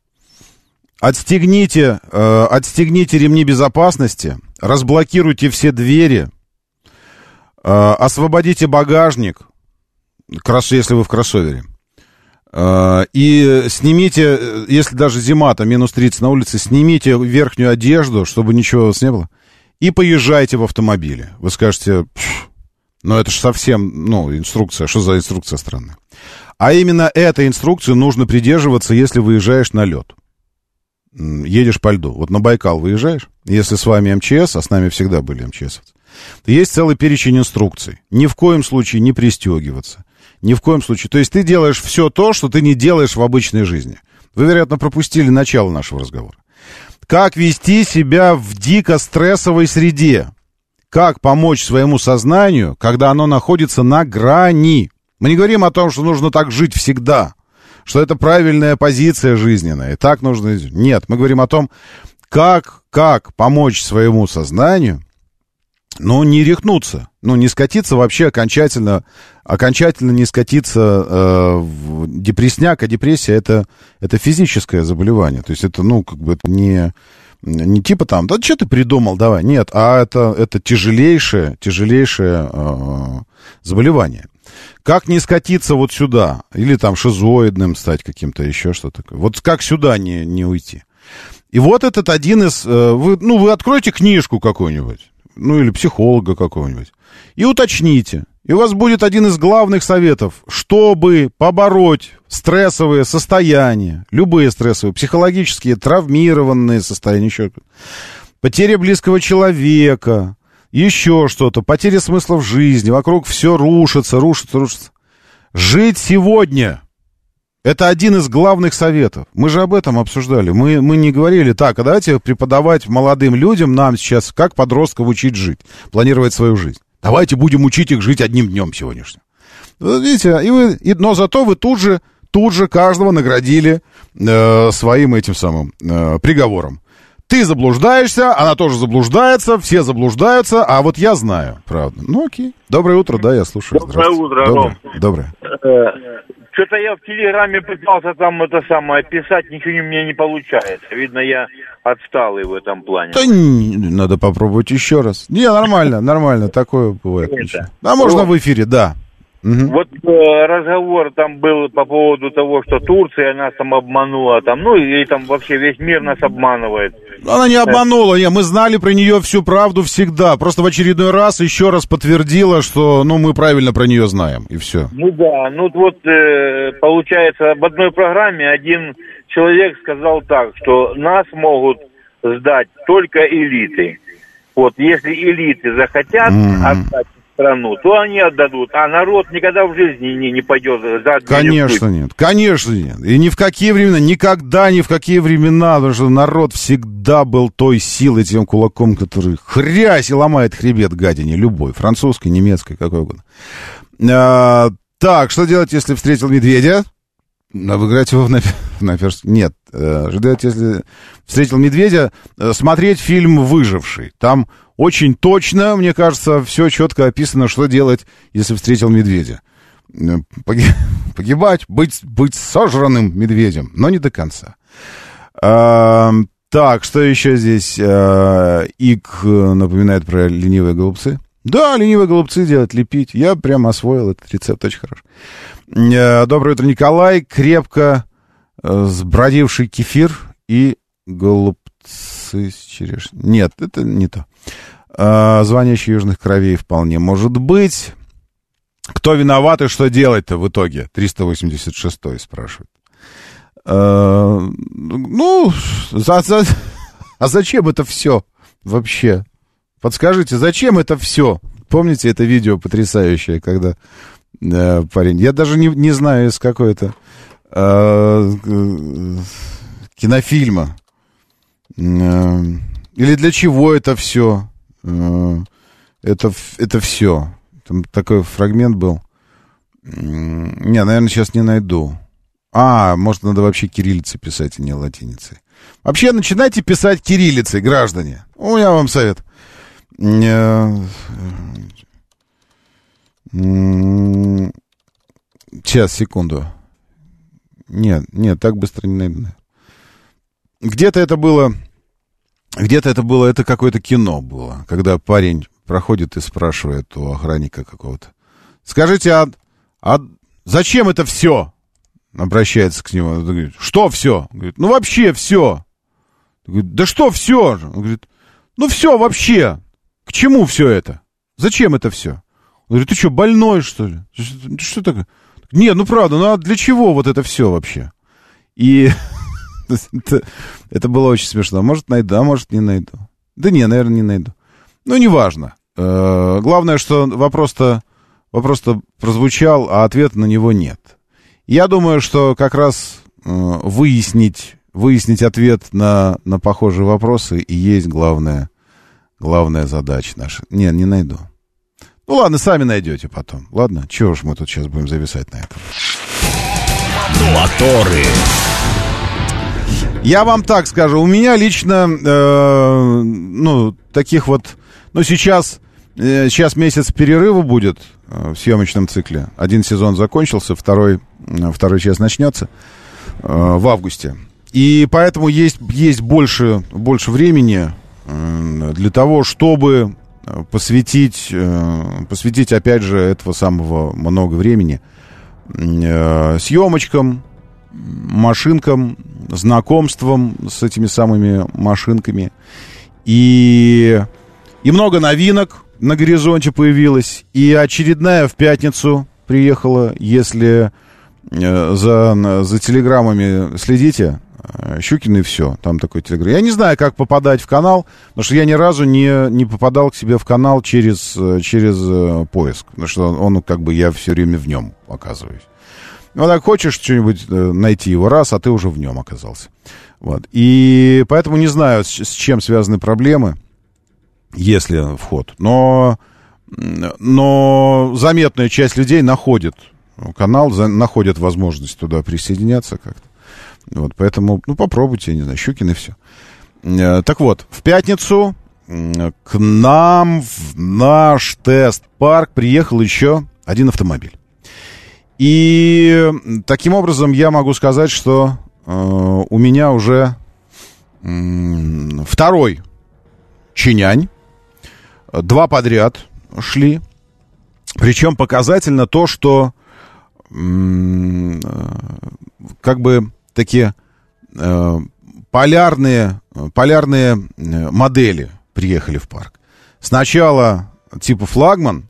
Отстегните, э, отстегните ремни безопасности, разблокируйте все двери, э, освободите багажник, кросс, если вы в кроссовере, э, и снимите, если даже зима, там минус 30 на улице, снимите верхнюю одежду, чтобы ничего у вас не было, и поезжайте в автомобиле. Вы скажете, ну это же совсем, ну, инструкция, что за инструкция странная? А именно этой инструкции нужно придерживаться, если выезжаешь на лед едешь по льду. Вот на Байкал выезжаешь, если с вами МЧС, а с нами всегда были МЧС, есть целый перечень инструкций. Ни в коем случае не пристегиваться. Ни в коем случае. То есть ты делаешь все то, что ты не делаешь в обычной жизни. Вы, вероятно, пропустили начало нашего разговора. Как вести себя в дико стрессовой среде? Как помочь своему сознанию, когда оно находится на грани? Мы не говорим о том, что нужно так жить всегда что это правильная позиция жизненная, и так нужно... Нет, мы говорим о том, как, как помочь своему сознанию, ну, не рехнуться, ну, не скатиться вообще окончательно, окончательно не скатиться э, в депрессняк, а депрессия это, это физическое заболевание, то есть это, ну, как бы это не, не типа там, да что ты придумал, давай, нет, а это, это тяжелейшее, тяжелейшее э, заболевание. Как не скатиться вот сюда? Или там шизоидным стать каким-то, еще что-то. Вот как сюда не, не уйти? И вот этот один из... Э, вы, ну, вы откройте книжку какую-нибудь, ну, или психолога какого-нибудь, и уточните. И у вас будет один из главных советов, чтобы побороть стрессовые состояния, любые стрессовые, психологические, травмированные состояния, еще потеря близкого человека, еще что-то, потеря смысла в жизни, вокруг все рушится, рушится, рушится. Жить сегодня. Это один из главных советов. Мы же об этом обсуждали. Мы, мы не говорили так, а давайте преподавать молодым людям нам сейчас, как подростков учить жить, планировать свою жизнь. Давайте будем учить их жить одним днем сегодняшним. Видите, и вы, и, но зато вы тут же, тут же каждого наградили э, своим этим самым э, приговором. Ты заблуждаешься, она тоже заблуждается, все заблуждаются, а вот я знаю, правда. Ну окей. Доброе утро, да, я слушаю. Доброе утро, Доброе. Доброе. Э, что-то я в Телеграме пытался там это самое писать, ничего у меня не получается. Видно, я отсталый в этом плане. Да не, надо попробовать еще раз. Не, нормально, нормально, такое бывает. А можно в эфире, да. Угу. Вот э, разговор там был по поводу того, что Турция нас там обманула, там, ну и там вообще весь мир нас обманывает. Она не обманула, не, мы знали про нее всю правду всегда. Просто в очередной раз еще раз подтвердила, что, ну, мы правильно про нее знаем, и все. Ну да, ну вот э, получается, в одной программе один человек сказал так, что нас могут сдать только элиты. Вот, если элиты захотят mm-hmm. отдать страну, то они отдадут, а народ никогда в жизни не, не пойдет за Конечно нет, конечно нет. И ни в какие времена, никогда ни в какие времена, потому что народ всегда был той силой, тем кулаком, который хрясь и ломает хребет гадине, любой, французской, немецкой, какой угодно. А, так, что делать, если встретил медведя? Обыграть его на, на перс... Нет. Э, ждать, если встретил медведя, э, смотреть фильм «Выживший». Там очень точно, мне кажется, все четко описано, что делать, если встретил медведя. Э, погибать, быть, быть сожранным медведем, но не до конца. А, так, что еще здесь? А, Ик напоминает про ленивые голубцы. Да, ленивые голубцы делать, лепить. Я прям освоил этот рецепт, очень хорошо. А, доброе утро, Николай. Крепко сбродивший кефир и голубцы с черешней. Нет, это не то. А, звонящий южных кровей вполне может быть. Кто виноват и что делать-то в итоге? 386 спрашивает. Ну, за, за, а зачем это все вообще? Подскажите, зачем это все? Помните это видео потрясающее, когда э, парень... Я даже не, не знаю, из какой-то э, кинофильма. Э, или для чего это все? Э, это, это все. Там такой фрагмент был. Не, наверное, сейчас не найду. А, может, надо вообще кириллицей писать, а не латиницей. Вообще, начинайте писать кириллицей, граждане. У меня вам совет. Э, сейчас, секунду. Нет, нет, так быстро не найду. Где-то это было где-то это было, это какое-то кино было, когда парень проходит и спрашивает у охранника какого-то. Скажите, а, а зачем это все? Обращается к нему. Говорит, что все? Говорит, ну вообще все. Говорит, да что все? Он говорит, ну все вообще. К чему все это? Зачем это все? Он говорит, ты что, больной, что ли? Что, такое? Нет, ну правда, ну а для чего вот это все вообще? И это, это было очень смешно. Может, найду, а может, не найду. Да не, наверное, не найду. Ну, неважно. Э, главное, что вопрос-то вопрос-то прозвучал, а ответа на него нет. Я думаю, что как раз э, выяснить, выяснить ответ на, на похожие вопросы и есть главная, главная задача наша. Не, не найду. Ну ладно, сами найдете потом. Ладно, чего ж мы тут сейчас будем зависать на этом. Моторы. Я вам так скажу, у меня лично, э, ну, таких вот, ну, сейчас, э, сейчас месяц перерыва будет э, в съемочном цикле. Один сезон закончился, второй, э, второй часть начнется э, в августе. И поэтому есть, есть больше, больше времени для того, чтобы посвятить, э, посвятить, опять же, этого самого много времени э, съемочкам, машинкам, знакомством с этими самыми машинками. И, и много новинок на горизонте появилось. И очередная в пятницу приехала, если э, за, за телеграммами следите, э, Щукин и все, там такой телеграм. Я не знаю, как попадать в канал, потому что я ни разу не, не попадал к себе в канал через, через э, поиск, потому что он, как бы, я все время в нем оказываюсь. Ну, так хочешь что-нибудь э, найти его раз, а ты уже в нем оказался. Вот. И поэтому не знаю, с, чем связаны проблемы, если вход. Но, но заметная часть людей находит канал, находит возможность туда присоединяться как-то. Вот, поэтому, ну, попробуйте, я не знаю, Щукин и все. Э, так вот, в пятницу к нам в наш тест-парк приехал еще один автомобиль. И таким образом я могу сказать, что э, у меня уже э, второй чинянь. Два подряд шли. Причем показательно то, что э, как бы такие э, полярные, полярные э, модели приехали в парк. Сначала типа флагман,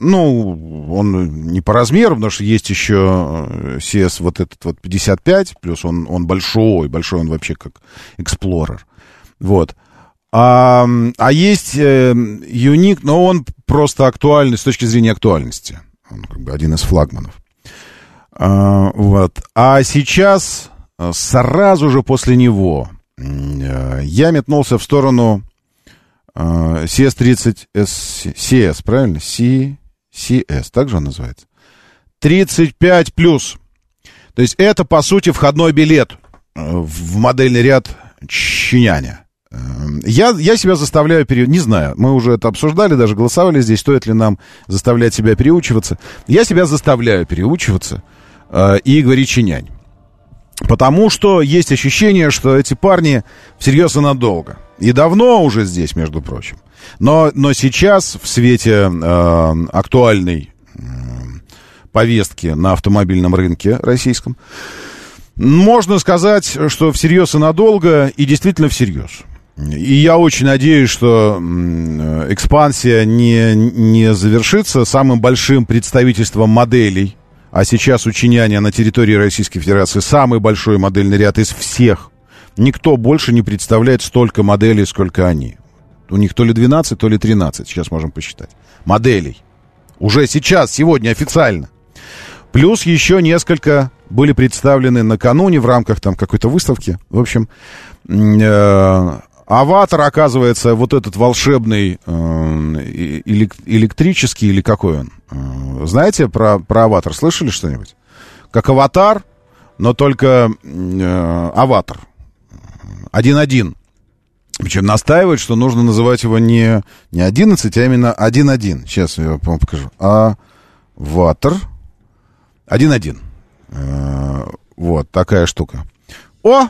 ну, он не по размеру, потому что есть еще CS э, вот этот вот 55, плюс он, он большой, большой он вообще как Explorer. Вот. А, а есть э, Юник, но он просто актуальный с точки зрения актуальности. Он как бы один из флагманов. А, вот. А сейчас, сразу же после него, я метнулся в сторону CS30, CS, правильно? C, CS, так же он называется? 35 плюс. То есть это, по сути, входной билет э, в модельный ряд Чиняня. Э, я, я себя заставляю пере... Не знаю, мы уже это обсуждали, даже голосовали здесь, стоит ли нам заставлять себя переучиваться. Я себя заставляю переучиваться э, и говорить чинянь. Потому что есть ощущение, что эти парни всерьез и надолго. И давно уже здесь, между прочим. Но, но сейчас в свете э, актуальной э, повестки на автомобильном рынке российском, можно сказать, что всерьез и надолго, и действительно всерьез. И я очень надеюсь, что экспансия не, не завершится самым большим представительством моделей, а сейчас у Чиняня на территории Российской Федерации самый большой модельный ряд из всех. Никто больше не представляет столько моделей, сколько они. У них то ли 12, то ли 13, сейчас можем посчитать. Моделей. Уже сейчас, сегодня официально. Плюс еще несколько были представлены накануне в рамках там какой-то выставки. В общем, э, Аватар, оказывается, вот этот волшебный э, электрический или какой он? Э, знаете про, про Аватар? Слышали что-нибудь? Как Аватар, но только э, Аватар. Один-один. Причем настаивает, что нужно называть его не, не 11, а именно 1-1. Сейчас я вам покажу. А ватер 1-1. Э, вот, такая штука. О!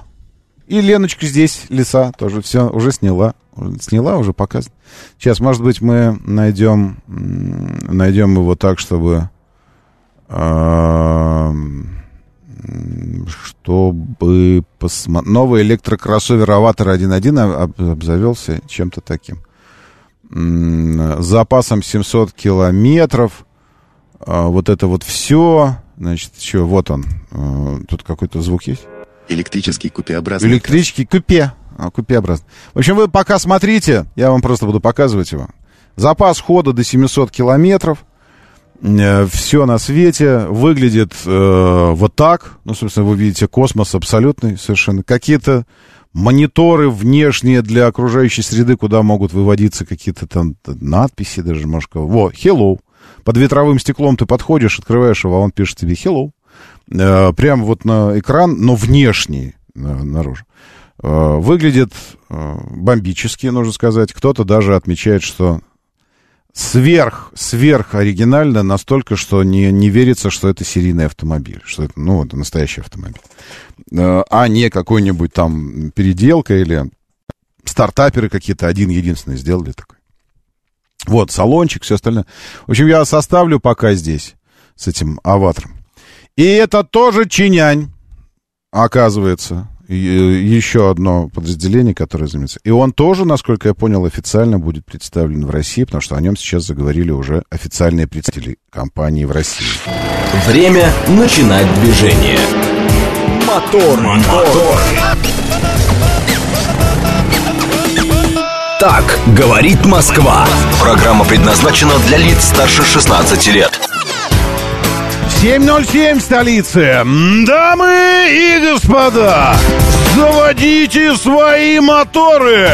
И Леночка здесь, леса, тоже все уже сняла. Сняла, уже показано. Сейчас, может быть, мы найдем, найдем его так, чтобы... Чтобы посмотреть... Новый электрокроссовер Аватар 1.1 обзавелся чем-то таким. С запасом 700 километров. А, вот это вот все. Значит, что, вот он. А, тут какой-то звук есть? Электрический купеобразный. Электрический купе. А, купеобразный. В общем, вы пока смотрите, я вам просто буду показывать его. Запас хода до 700 километров. Э, все на свете выглядит э, вот так. Ну, собственно, вы видите космос абсолютный совершенно. Какие-то мониторы внешние для окружающей среды, куда могут выводиться какие-то там надписи даже, может, вот, hello. Под ветровым стеклом ты подходишь, открываешь его, а он пишет тебе hello. Э, прямо вот на экран, но внешний э, наружу. Э, выглядит э, бомбически, нужно сказать. Кто-то даже отмечает, что сверх, сверх оригинально настолько, что не, не верится, что это серийный автомобиль, что это, ну, это настоящий автомобиль. Э, а не какой-нибудь там переделка или стартаперы какие-то один единственный сделали такой. Вот, салончик, все остальное. В общем, я составлю пока здесь с этим аватаром. И это тоже чинянь, оказывается. Э, еще одно подразделение, которое занимается. И он тоже, насколько я понял, официально будет представлен в России, потому что о нем сейчас заговорили уже официальные представители компании в России. Время начинать движение. Мотор, мотор. Так говорит Москва. Программа предназначена для лиц старше 16 лет. 7.07 столицы. Дамы и господа, заводите свои моторы.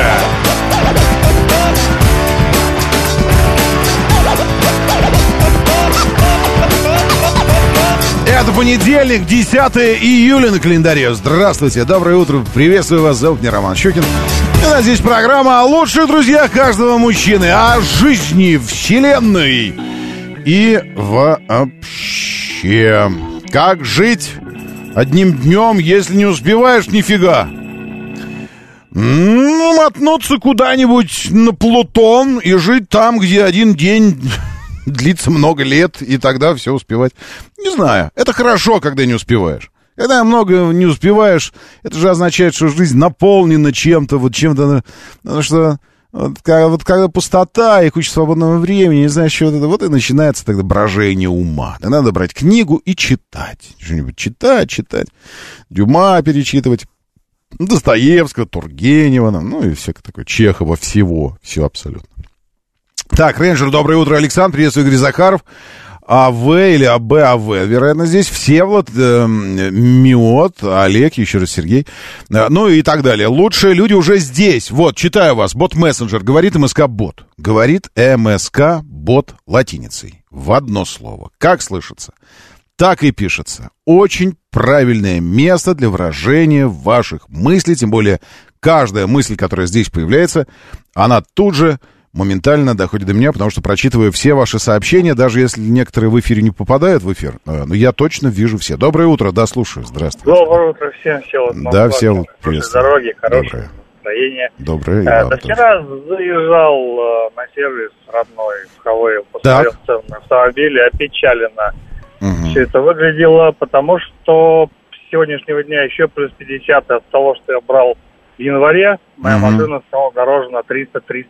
Это понедельник, 10 июля на календаре. Здравствуйте, доброе утро, приветствую вас, зовут меня Роман Щукин. Нас здесь программа о лучших друзьях каждого мужчины, о жизни, вселенной и вообще. Как жить одним днем, если не успеваешь нифига? Ну, мотнуться куда-нибудь на Плутон и жить там, где один день длится много лет, и тогда все успевать. Не знаю. Это хорошо, когда не успеваешь. Когда много не успеваешь, это же означает, что жизнь наполнена чем-то, вот чем-то, потому что вот, когда, вот когда пустота и куча свободного времени, не знаю, что это, вот и начинается тогда брожение ума. Да надо брать книгу и читать. Что-нибудь читать, читать. Дюма перечитывать. Достоевского, Тургенева, ну и всякое такое, Чехова, всего, все абсолютно. Так, рейнджер, доброе утро, Александр, приветствую, Игорь Захаров. АВ или АБ, АВ. Вероятно, здесь Всеволод, э, Миот, Олег, еще раз Сергей, э, ну и так далее. Лучшие люди уже здесь. Вот, читаю вас. Бот-мессенджер. Говорит МСК-бот. Говорит МСК-бот латиницей. В одно слово. Как слышится? Так и пишется. Очень правильное место для выражения ваших мыслей, тем более каждая мысль, которая здесь появляется, она тут же моментально доходит до меня, потому что прочитываю все ваши сообщения, даже если некоторые в эфире не попадают в эфир, э, но я точно вижу все. Доброе утро, да, слушаю, здравствуйте. Доброе утро всем, все. Да, все, приветствую. дороги, хорошее настроение. Доброе, я а, Вчера заезжал э, на сервис родной в Хавейл, посмотрел цены на автомобили, опечалено. Угу. Все это выглядело, потому что с сегодняшнего дня еще плюс 50 от того, что я брал в январе, моя угу. машина стала дороже на 300-350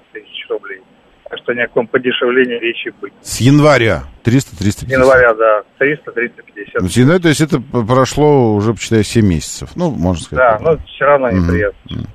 50 тысяч рублей. Так что ни о каком подешевлении речи быть. С января 300-350? С января, да. 300-350. Ну, января, то есть это прошло уже, почитай, 7 месяцев. Ну, можно сказать. Да, но все равно неприятно. Mm-hmm.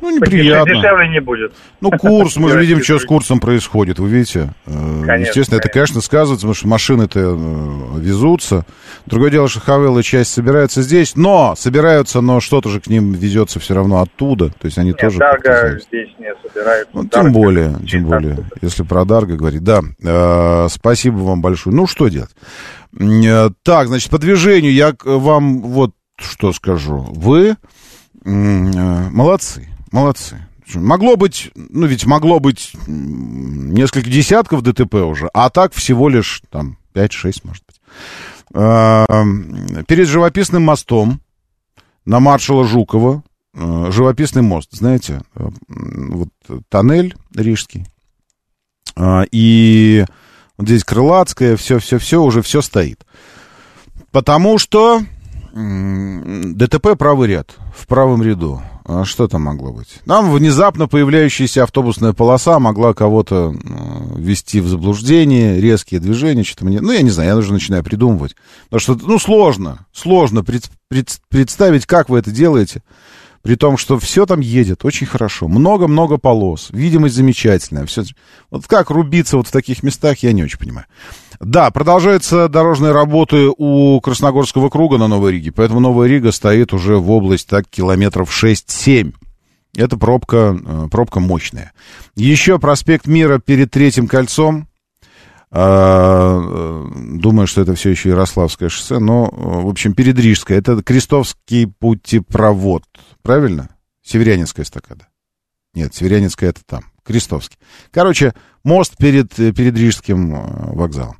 Ну, неприятно. Дешевле не будет. Ну, курс, мы же видим, что с курсом происходит, вы видите. Э, конечно, Естественно, это, конечно, сказывается, потому что машины-то э, везутся. Другое дело, что Хавелла часть собираются здесь, но собираются, но что-то же к ним везется все равно оттуда. То есть они Нет, тоже... Дарго здесь не собираются. Ну, тем более, тем более, если про Дарго говорить. Да, э, спасибо вам большое. Ну, что делать? Так, значит, по движению я вам вот что скажу. Вы молодцы. Молодцы. Могло быть, ну ведь могло быть несколько десятков ДТП уже, а так всего лишь там 5-6, может быть. А, перед живописным мостом на маршала Жукова, а, живописный мост, знаете, вот тоннель рижский, и вот здесь Крылатская, все-все-все, уже все стоит. Потому что ДТП правый ряд, в правом ряду. А что там могло быть? Там внезапно появляющаяся автобусная полоса могла кого-то э, ввести в заблуждение, резкие движения, что-то мне... Ну, я не знаю, я уже начинаю придумывать. Потому что, ну, сложно, сложно пред, пред, представить, как вы это делаете. При том, что все там едет очень хорошо. Много-много полос. Видимость замечательная. Все... Вот как рубиться вот в таких местах, я не очень понимаю. Да, продолжаются дорожные работы у Красногорского круга на Новой Риге, поэтому Новая Рига стоит уже в область так километров 6-7. Это пробка, э, пробка мощная. Еще проспект Мира перед Третьим кольцом. А, э, думаю, что это все еще Ярославское шоссе, но, э, в общем, перед Рижской. Это Крестовский путепровод. Правильно? Северянинская эстакада. Нет, Северянинская это там. Крестовский. Короче, мост перед, перед Рижским вокзалом.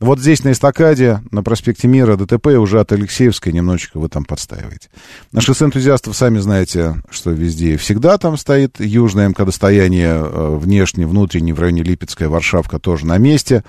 Вот здесь на эстакаде, на проспекте Мира, ДТП уже от Алексеевской немножечко вы там подстаиваете. На шоссе энтузиастов сами знаете, что везде и всегда там стоит южное МКД-стояние, э, внешне, внутренне, в районе Липецкая, Варшавка тоже на месте.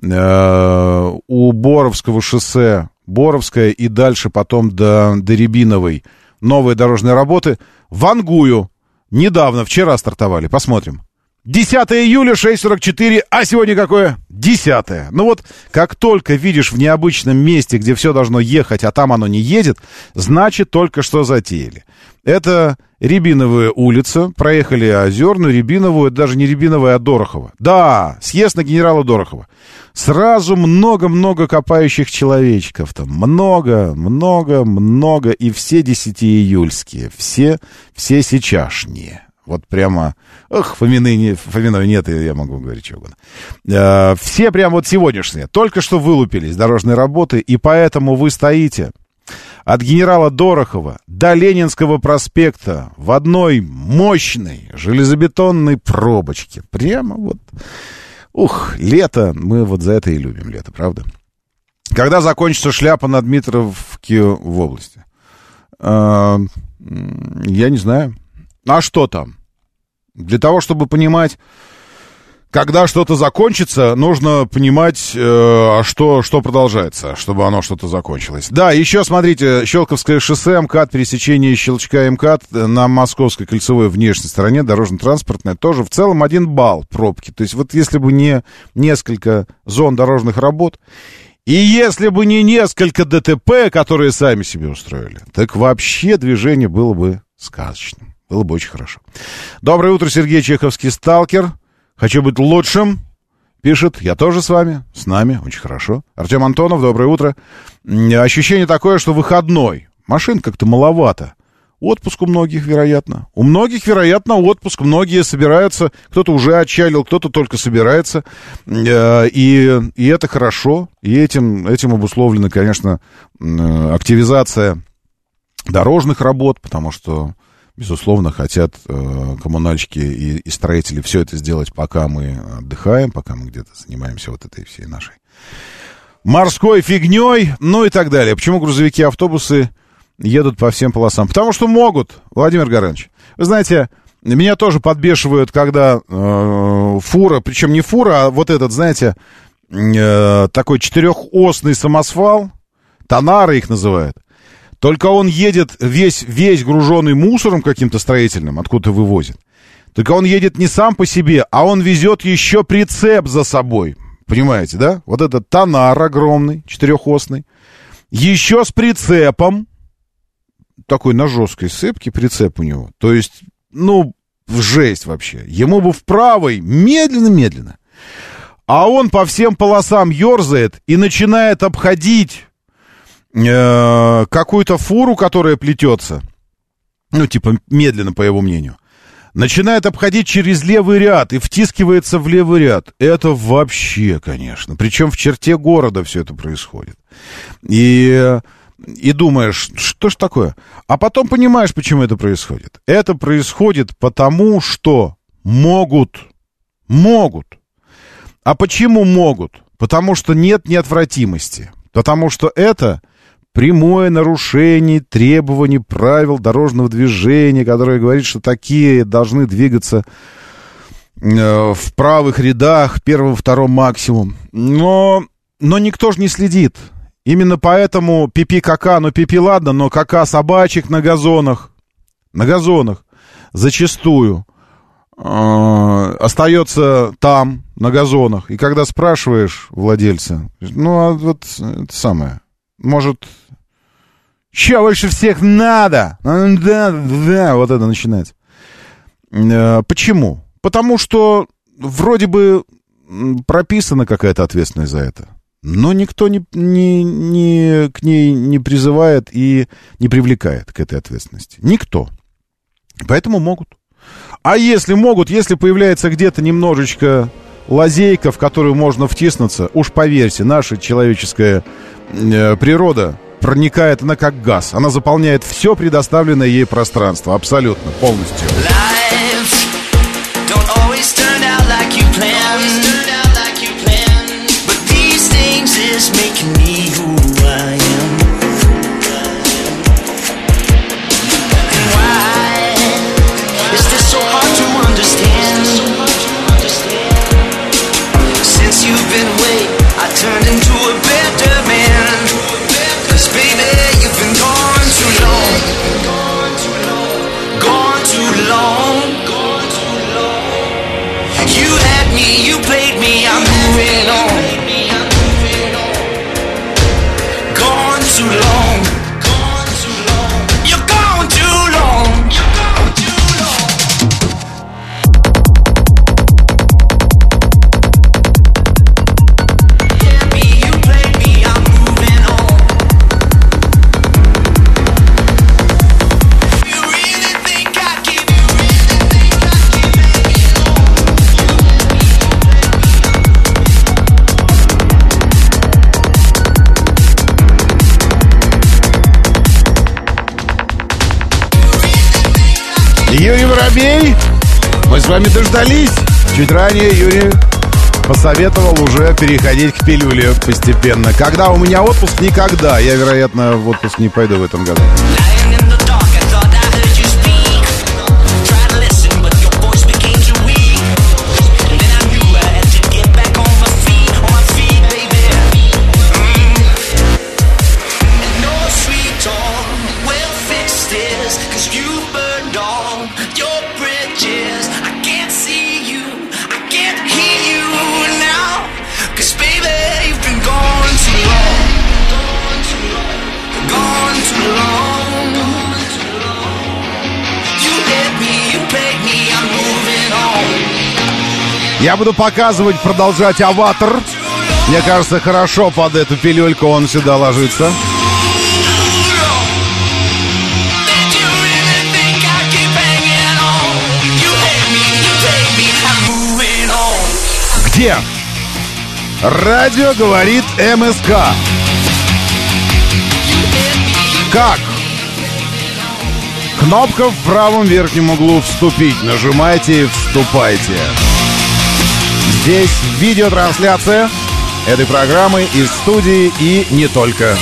Э, у Боровского шоссе, Боровская и дальше потом до, до Рябиновой новые дорожные работы. Вангую недавно, вчера стартовали, посмотрим. 10 июля, 6.44, а сегодня какое? 10. Ну вот, как только видишь в необычном месте, где все должно ехать, а там оно не едет, значит, только что затеяли. Это, Рябиновая улица, проехали Озерную, Рябиновую, это даже не Рябиновая, а Дорохова. Да, съезд на генерала Дорохова. Сразу много-много копающих человечков там. Много, много, много. И все 10 июльские. Все, все сейчасшние. Вот прямо... Ох, Фомины, не, Фоминой нет, я могу говорить что угодно. Э, все прямо вот сегодняшние. Только что вылупились дорожные работы, и поэтому вы стоите от генерала Дорохова до Ленинского проспекта в одной мощной железобетонной пробочке. Прямо вот... Ух, лето, мы вот за это и любим лето, правда? Когда закончится шляпа на Дмитровке в области? А, я не знаю. А что там? Для того, чтобы понимать, когда что-то закончится, нужно понимать, э, что, что продолжается, чтобы оно что-то закончилось. Да, еще смотрите, Щелковское шоссе, МКАД, пересечение Щелчка МКАД на Московской кольцевой внешней стороне, дорожно-транспортная, тоже в целом один балл пробки. То есть вот если бы не несколько зон дорожных работ, и если бы не несколько ДТП, которые сами себе устроили, так вообще движение было бы сказочным. Было бы очень хорошо. Доброе утро, Сергей Чеховский, сталкер. Хочу быть лучшим. Пишет, я тоже с вами, с нами, очень хорошо. Артем Антонов, доброе утро. Ощущение такое, что выходной. Машин как-то маловато. Отпуск у многих, вероятно. У многих, вероятно, отпуск. Многие собираются. Кто-то уже отчалил, кто-то только собирается. Э, и, и это хорошо. И этим, этим обусловлена, конечно, активизация дорожных работ, потому что безусловно, хотят э, коммунальщики и, и строители все это сделать, пока мы отдыхаем, пока мы где-то занимаемся вот этой всей нашей морской фигней, ну и так далее. Почему грузовики и автобусы едут по всем полосам? Потому что могут, Владимир Горанович. Вы знаете, меня тоже подбешивают, когда э, фура, причем не фура, а вот этот, знаете, э, такой четырехосный самосвал, тонары их называют, только он едет весь, весь груженный мусором каким-то строительным, откуда вывозит. Только он едет не сам по себе, а он везет еще прицеп за собой. Понимаете, да? Вот этот тонар огромный, четырехосный. Еще с прицепом. Такой на жесткой сыпке прицеп у него. То есть, ну, жесть вообще. Ему бы в правой медленно-медленно. А он по всем полосам ерзает и начинает обходить э, какую-то фуру, которая плетется, ну, типа, медленно, по его мнению, начинает обходить через левый ряд и втискивается в левый ряд. Это вообще, конечно. Причем в черте города все это происходит. И, и думаешь, что ж такое? А потом понимаешь, почему это происходит. Это происходит потому, что могут. Могут. А почему могут? Потому что нет неотвратимости. Потому что это прямое нарушение требований правил дорожного движения, которое говорит, что такие должны двигаться э, в правых рядах, первым, втором максимум. Но, но никто же не следит. Именно поэтому пипи кака, ну пипи ладно, но кака собачек на газонах, на газонах зачастую э, остается там, на газонах. И когда спрашиваешь владельца, ну, а вот это самое, может, Че больше всех надо? Да, да, вот это начинается. Э, почему? Потому что вроде бы прописана какая-то ответственность за это. Но никто не, не, не, к ней не призывает и не привлекает к этой ответственности. Никто. Поэтому могут. А если могут, если появляется где-то немножечко лазейка, в которую можно втиснуться, уж поверьте, наша человеческая э, природа проникает она как газ. Она заполняет все предоставленное ей пространство. Абсолютно, полностью. Юрий Воробей. Мы с вами дождались. Чуть ранее Юрий посоветовал уже переходить к пилюле постепенно. Когда у меня отпуск? Никогда. Я, вероятно, в отпуск не пойду в этом году. Я буду показывать, продолжать аватар. Мне кажется, хорошо под эту пилюльку он сюда ложится. Где? Радио говорит МСК. Как? Кнопка в правом верхнем углу «Вступить». Нажимайте вступайте. Здесь видеотрансляция этой программы из студии и не только.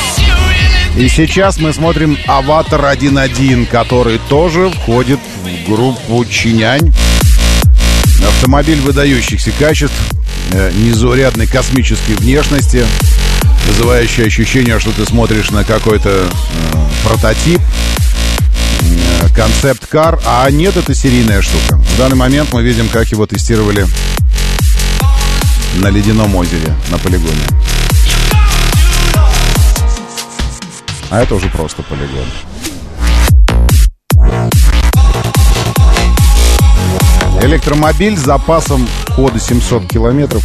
И сейчас мы смотрим «Аватар 1.1», который тоже входит в группу «Чинянь». Автомобиль выдающихся качеств, э, незаурядной космической внешности, вызывающий ощущение, что ты смотришь на какой-то э, прототип, э, концепт-кар, а нет, это серийная штука. В данный момент мы видим, как его тестировали на ледяном озере на полигоне. А это уже просто полигон. Электромобиль с запасом хода 700 километров,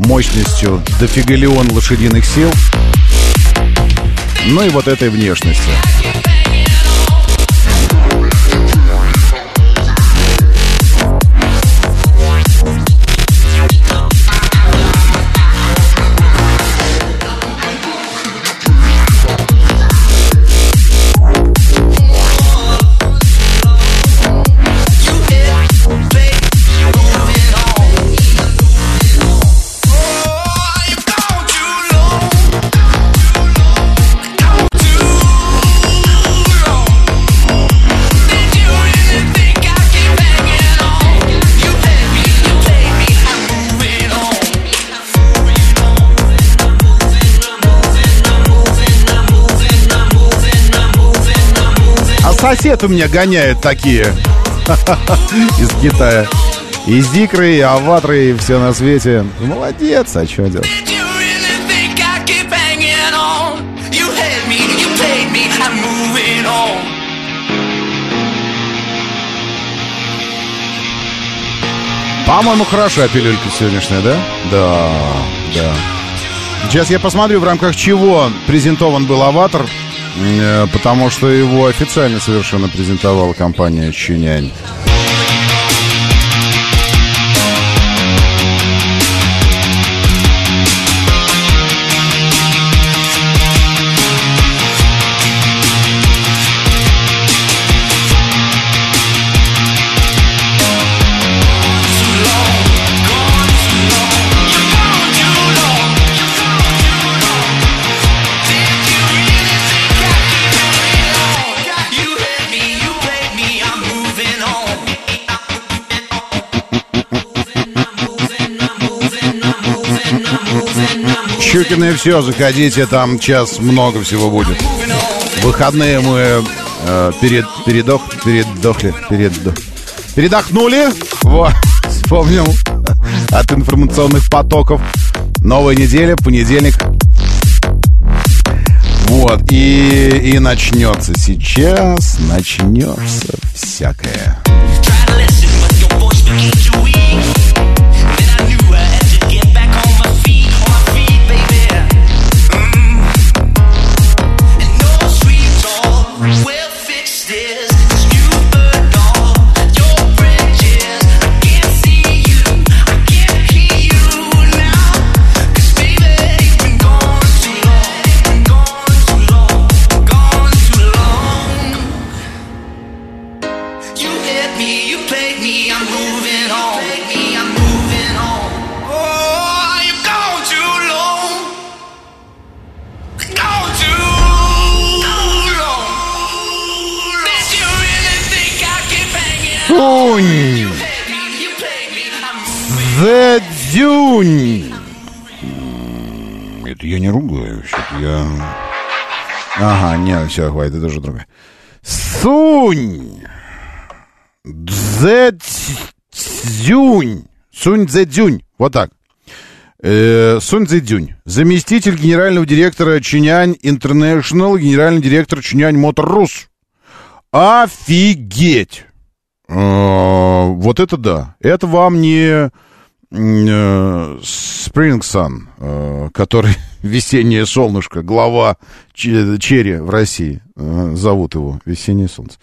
мощностью дофигалион лошадиных сил, ну и вот этой внешностью. Сосед у меня гоняет такие из Китая. И зикры, и аватры, и все на свете. Молодец, а что делать? По-моему, хорошая пилюлька сегодняшняя, да? Да, да. Сейчас я посмотрю, в рамках чего презентован был аватар. Э, потому что его официально совершенно презентовала компания «Чинянь». Щукина и все, заходите, там час много всего будет. Выходные мы э, перед, передох, передохли, передох, передохнули. Вот, вспомнил от информационных потоков. Новая неделя, понедельник. Вот, и, и начнется сейчас, начнется всякое. Сунь! Ага, нет, все, хватит, это уже другое. Сунь! Цзюнь. Сунь Цзюнь. Вот так. Э, Сунь Цзюнь. Заместитель генерального директора Changan International, генеральный директор Changan Motor Rus. Офигеть! Э, вот это да. Это вам не Spring Sun, э, который весеннее солнышко, глава Черри в России, э, зовут его весеннее солнце.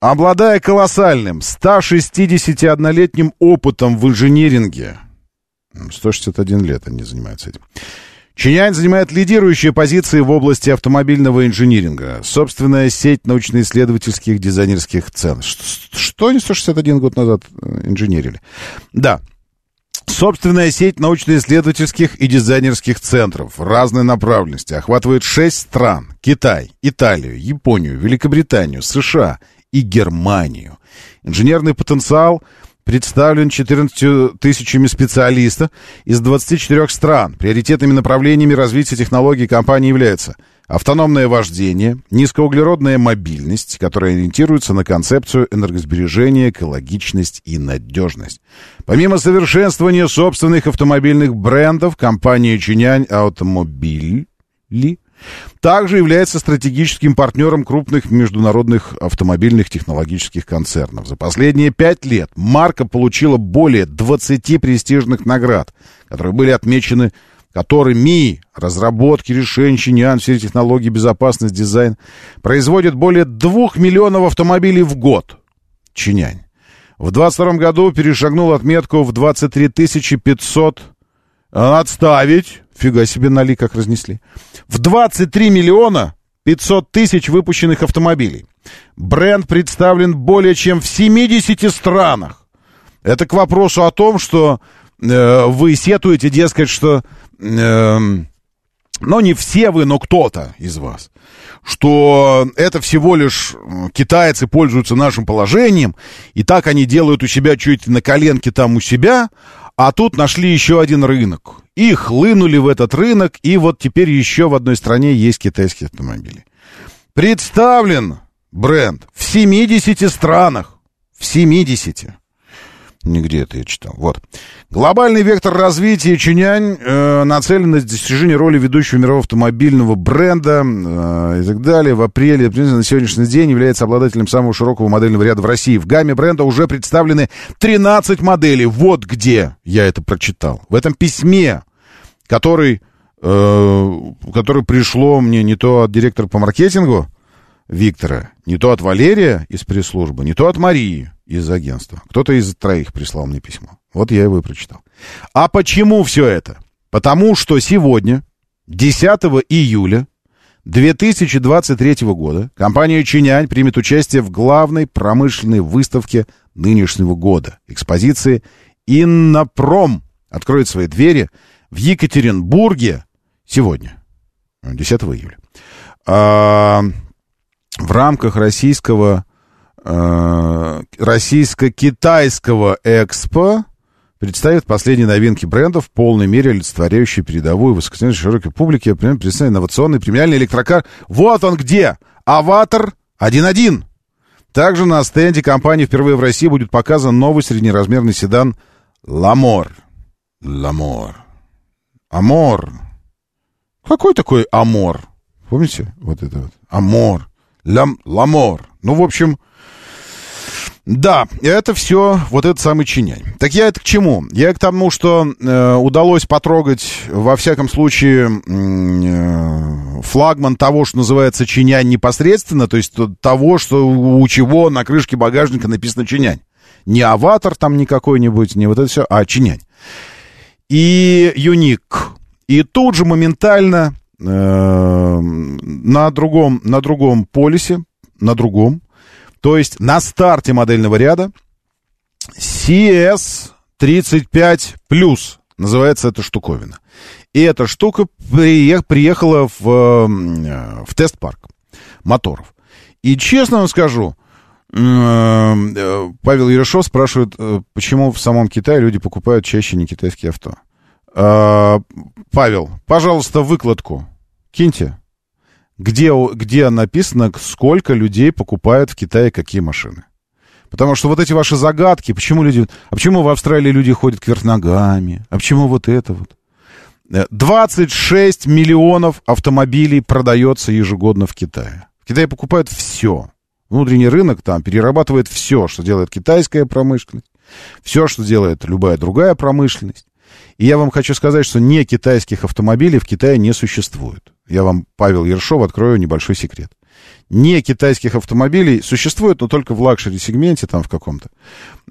Обладая колоссальным 161-летним опытом в инжиниринге, 161 лет они занимаются этим, Чинянь занимает лидирующие позиции в области автомобильного инжиниринга. Собственная сеть научно-исследовательских дизайнерских. Что, что они 161 год назад э, инженерили? Да, Собственная сеть научно-исследовательских и дизайнерских центров разной направленности охватывает шесть стран. Китай, Италию, Японию, Великобританию, США и Германию. Инженерный потенциал представлен 14 тысячами специалистов из 24 стран. Приоритетными направлениями развития технологий компании являются автономное вождение, низкоуглеродная мобильность, которая ориентируется на концепцию энергосбережения, экологичность и надежность. Помимо совершенствования собственных автомобильных брендов, компания Changan Automobile также является стратегическим партнером крупных международных автомобильных технологических концернов. За последние пять лет марка получила более 20 престижных наград, которые были отмечены которыми разработки решений Changan в сфере технологий, безопасность, дизайн производит более 2 миллионов автомобилей в год. Чинянь. В 22 году перешагнул отметку в 23 500 отставить. Фига себе нали как разнесли. В 23 миллиона 500 тысяч выпущенных автомобилей. Бренд представлен более чем в 70 странах. Это к вопросу о том, что э, вы сетуете, дескать, что... Э, но не все вы, но кто-то из вас, что это всего лишь китайцы пользуются нашим положением, и так они делают у себя чуть на коленке там у себя, а тут нашли еще один рынок. И хлынули в этот рынок, и вот теперь еще в одной стране есть китайские автомобили. Представлен бренд в 70 странах. В 70. Нигде это я читал. Вот. Глобальный вектор развития Чинянь э, нацелен на достижение роли ведущего мирового автомобильного бренда э, и так далее. В апреле на сегодняшний день является обладателем самого широкого модельного ряда в России. В гамме бренда уже представлены 13 моделей. Вот где я это прочитал. В этом письме, который, э, который пришло мне не то от директора по маркетингу Виктора, не то от Валерия из пресс-службы, не то от Марии из агентства. Кто-то из троих прислал мне письмо. Вот я его и прочитал. А почему все это? Потому что сегодня, 10 июля 2023 года, компания Чинянь примет участие в главной промышленной выставке нынешнего года. Экспозиции «Иннопром» откроет свои двери в Екатеринбурге сегодня, 10 июля. А, в рамках российского Э, российско-китайского экспо представит последние новинки брендов, в полной мере олицетворяющие передовую высокоценную широкой публике, представит инновационный премиальный электрокар. Вот он где! Avatr 1.1. Также на стенде компании впервые в России будет показан новый среднеразмерный седан Lamore. Lamore. Амор. Какой такой Амор? Помните? Вот это вот. Амор. Лам, Lamore. Ну, в общем, да, это все вот этот самый Changan. Так я это к чему? Я к тому, что э, удалось потрогать, во всяком случае, э, флагман того, что называется Changan непосредственно, то есть того, что у чего на крышке багажника написано Changan. Не Avatr там не какой-нибудь, не вот это все, а Changan. И Uni-K. И тут же моментально э, на другом, на другом полисе, на другом, то есть на старте модельного ряда CS35 называется эта штуковина. И эта штука приехала в, в тест-парк моторов. И честно вам скажу, э, Павел Ерошов спрашивает, э, почему в самом Китае люди покупают чаще не китайские авто. Павел, пожалуйста, выкладку киньте. Где, где написано, сколько людей покупают в Китае какие машины. Потому что вот эти ваши загадки, почему люди... А почему в Австралии люди ходят кверх ногами? А почему вот это вот? 26 миллионов автомобилей продается ежегодно в Китае. В Китае покупают все. Внутренний рынок там перерабатывает все, что делает китайская промышленность, все, что делает любая другая промышленность. И я вам хочу сказать, что не китайских автомобилей в Китае не существует. Я вам, Павел Ершов, открою небольшой секрет. Не китайских автомобилей существует, но только в luxury-сегменте там в каком-то.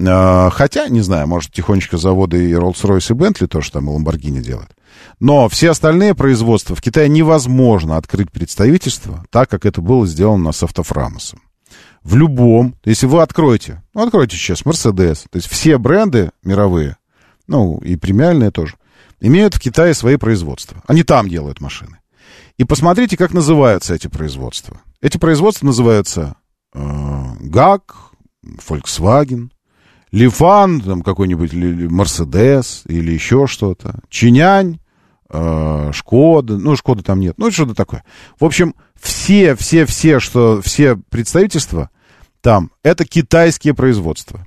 А, хотя, не знаю, может, тихонечко заводы и Rolls-Royce и Bentley тоже там и Lamborghini делают. Но все остальные производства в Китае невозможно открыть представительство, так как это было сделано с автофрамосом в любом, если вы откроете, ну, откройте сейчас Mercedes, то есть все бренды мировые, ну, и премиальные тоже, имеют в Китае свои производства. Они там делают машины. И посмотрите, как называются эти производства. Эти производства называются э, GAG, Volkswagen, Лифан, там какой-нибудь Mercedes или еще что-то, Чинянь, э, Шкода, ну, Шкода там нет, ну, что-то такое. В общем, все, все, все, что, все представительства там, это китайские производства,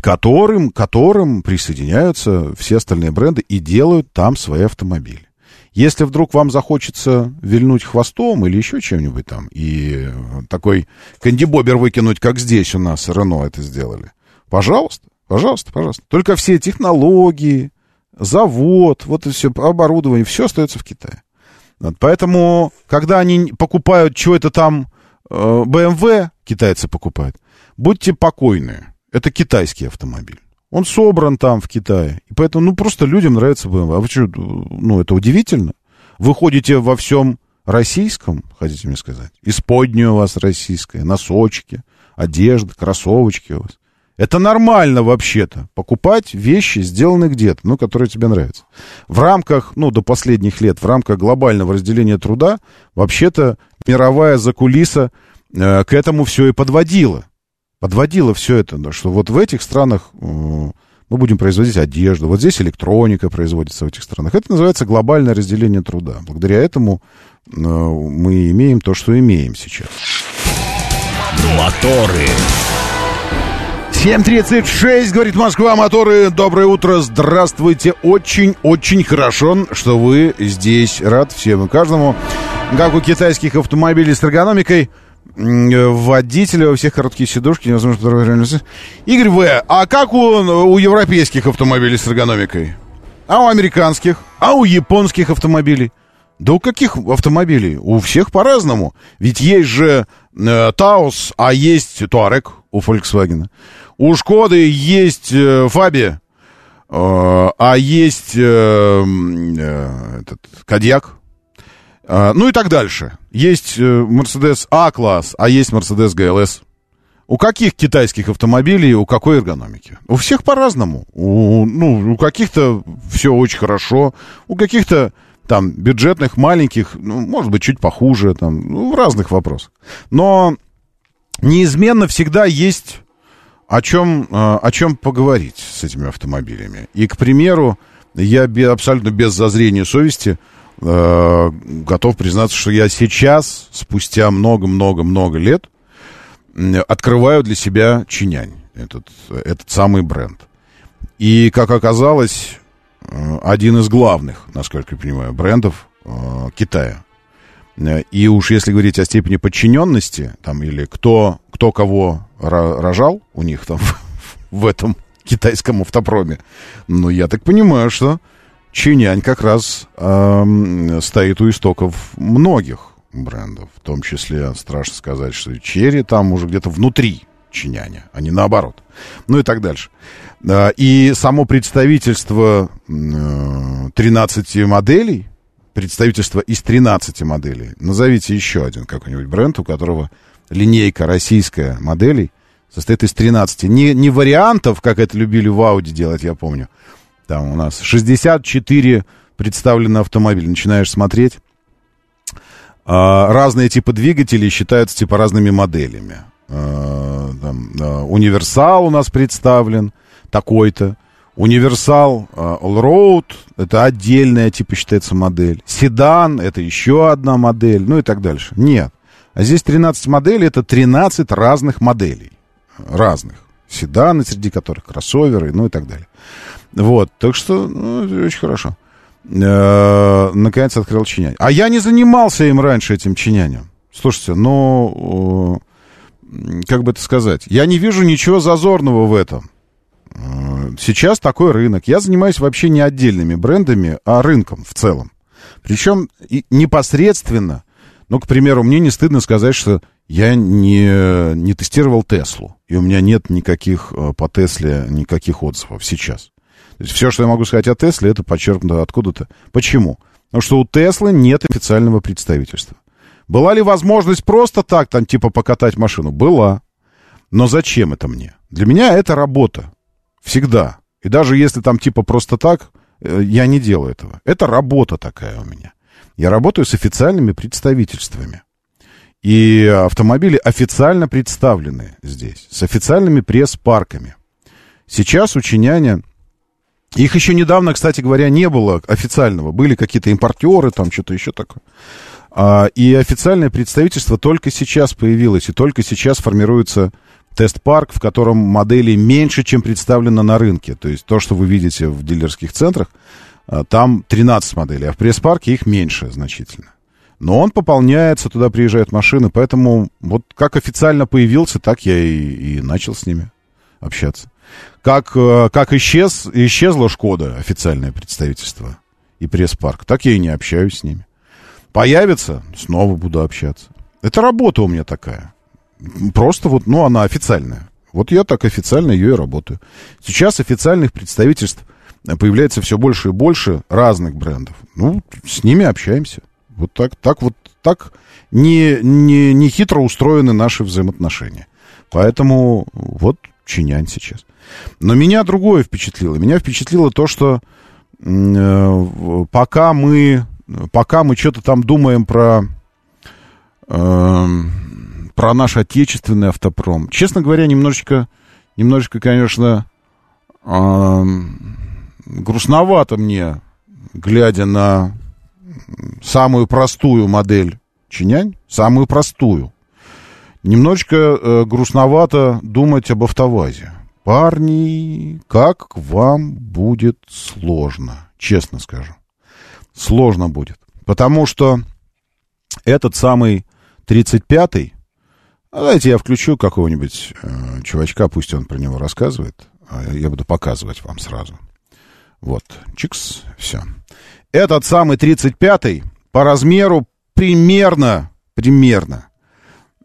которым, которым присоединяются все остальные бренды и делают там свои автомобили. Если вдруг вам захочется вильнуть хвостом или еще чем-нибудь там, и такой кандибобер выкинуть, как здесь у нас Рено это сделали, пожалуйста, пожалуйста, пожалуйста. Только все технологии, завод, вот это все оборудование, все остается в Китае. Вот, поэтому, когда они покупают что-то там, э, BMW, китайцы покупают, будьте покойны, это китайский автомобиль. Он собран там, в Китае. И поэтому, ну, просто людям нравится BMW. А вы что, ну, это удивительно. Вы ходите во всем российском, хотите мне сказать? Исподнее у вас российское, носочки, одежда, кроссовочки у вас. Это нормально вообще-то, покупать вещи, сделанные где-то, ну, которые тебе нравятся. В рамках, ну, до последних лет, в рамках глобального разделения труда, вообще-то мировая закулиса э, к этому все и подводила подводило все это, что вот в этих странах э, мы будем производить одежду, вот здесь электроника производится в этих странах. Это называется глобальное разделение труда. Благодаря этому э, мы имеем то, что имеем сейчас. Моторы. 7.36, говорит Москва, моторы. Доброе утро, здравствуйте. Очень-очень хорошо, что вы здесь. Рад всем и каждому. Как у китайских автомобилей с эргономикой – водителя, у всех короткие сидушки, невозможно... Игорь В., а как у, у европейских автомобилей с эргономикой? А у американских? А у японских автомобилей? Да у каких автомобилей? У всех по-разному. Ведь есть же э, Таус, а есть Туарек у Volkswagen. У Шкоды есть э, э, а есть э, э, этот, Кадьяк. А, ну и так дальше. Есть э, Mercedes А-класс, а есть Mercedes GLS. У каких китайских автомобилей, у какой эргономики? У всех по-разному. У, ну, у каких-то все очень хорошо, у каких-то там бюджетных, маленьких, ну, может быть, чуть похуже, там, ну, в разных вопросах. Но неизменно всегда есть о чем, э, о чем поговорить с этими автомобилями. И, к примеру, я абсолютно без зазрения совести готов признаться, что я сейчас, спустя много-много-много лет, открываю для себя Чинянь, этот, этот самый бренд. И, как оказалось, э, один из главных, насколько я понимаю, брендов э, Китая. И уж если говорить о степени подчиненности, там, или кто, кто кого рожал у них там в этом китайском автопроме, ну, я так понимаю, что Чинянь как раз э, стоит у истоков многих брендов. В том числе, страшно сказать, что Черри там уже где-то внутри Чиняня, а не наоборот. Ну и так дальше. Э, и само представительство э, 13 моделей, представительство из 13 моделей, назовите еще один какой-нибудь бренд, у которого линейка российская моделей состоит из 13. Не, не вариантов, как это любили в Audi делать, я помню, там у нас 64 представлены автомобиля. Начинаешь смотреть. А, разные типы двигателей считаются типа разными моделями. А, там, универсал у нас представлен такой-то. Универсал Allroad — это отдельная, типа, считается модель. Седан — это еще одна модель, ну и так дальше. Нет. А здесь 13 моделей — это 13 разных моделей. Разных. Седаны, среди которых кроссоверы, ну и так далее. Вот, так что, ну, это очень хорошо. Э, наконец открыл чиняние. А я не занимался им раньше, этим чинянием. Слушайте, ну, как бы это сказать, я не вижу ничего зазорного в этом. Э, сейчас такой рынок. Я занимаюсь вообще не отдельными брендами, а рынком в целом. Причем непосредственно, ну, к примеру, мне не стыдно сказать, что я не, не тестировал Теслу, и у меня нет никаких э, по Тесле никаких отзывов сейчас. Все, что я могу сказать о Тесле, это подчеркнуто откуда-то. Почему? Потому что у Теслы нет официального представительства. Была ли возможность просто так, там, типа, покатать машину? Была. Но зачем это мне? Для меня это работа. Всегда. И даже если там, типа, просто так, э, я не делаю этого. Это работа такая у меня. Я работаю с официальными представительствами. И автомобили официально представлены здесь, с официальными пресс-парками. Сейчас у Чиняня их еще недавно, кстати говоря, не было официального. Были какие-то импортеры, там что-то еще такое. А, и официальное представительство только сейчас появилось, и только сейчас формируется тест-парк, в котором моделей меньше, чем представлено на рынке. То есть то, что вы видите в дилерских центрах, а, там 13 моделей, а в пресс-парке их меньше значительно. Но он пополняется, туда приезжают машины, поэтому вот как официально появился, так я и, и начал с ними общаться. Как, э, как исчез, исчезла Шкода, официальное представительство, и пресс-парк, так я и не общаюсь с ними. Появится, снова буду общаться. Это работа у меня такая. Просто вот, ну, она официальная. Вот я так официально ее и работаю. Сейчас официальных представительств появляется все больше и больше разных брендов. Ну, с ними общаемся. Вот так, так вот, так не, не, не хитро устроены наши взаимоотношения. Поэтому вот чинянь сейчас. Но меня другое впечатлило. Меня впечатлило то, что э, пока мы, пока мы что-то там думаем про, э, про наш отечественный автопром, честно говоря, немножечко, немножечко, конечно, э, грустновато мне, глядя на самую простую модель Чинянь, самую простую, немножечко э, грустновато думать об автовазе. Парни, как вам будет сложно, честно скажу. Сложно будет. Потому что этот самый 35-й, а давайте я включу какого-нибудь э, чувачка, пусть он про него рассказывает, а я буду показывать вам сразу. Вот, чикс, все. Этот самый 35-й по размеру примерно, примерно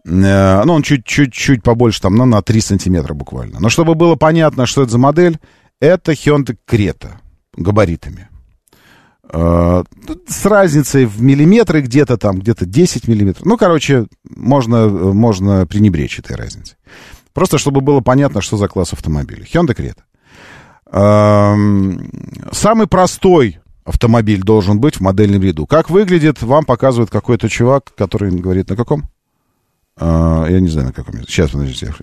ну, он чуть-чуть побольше, там, ну, на 3 сантиметра буквально. Но чтобы было понятно, что это за модель, это Hyundai Creta габаритами. Э, с разницей в миллиметры где-то там, где-то 10 миллиметров. Ну, короче, можно, можно пренебречь этой разницей. Просто чтобы было понятно, что за класс автомобиля. Hyundai Creta. Эм, самый простой автомобиль должен быть в модельном ряду. Как выглядит, вам показывает какой-то чувак, который говорит, на каком? Uh, я не знаю, на каком языке. Сейчас, подождите, я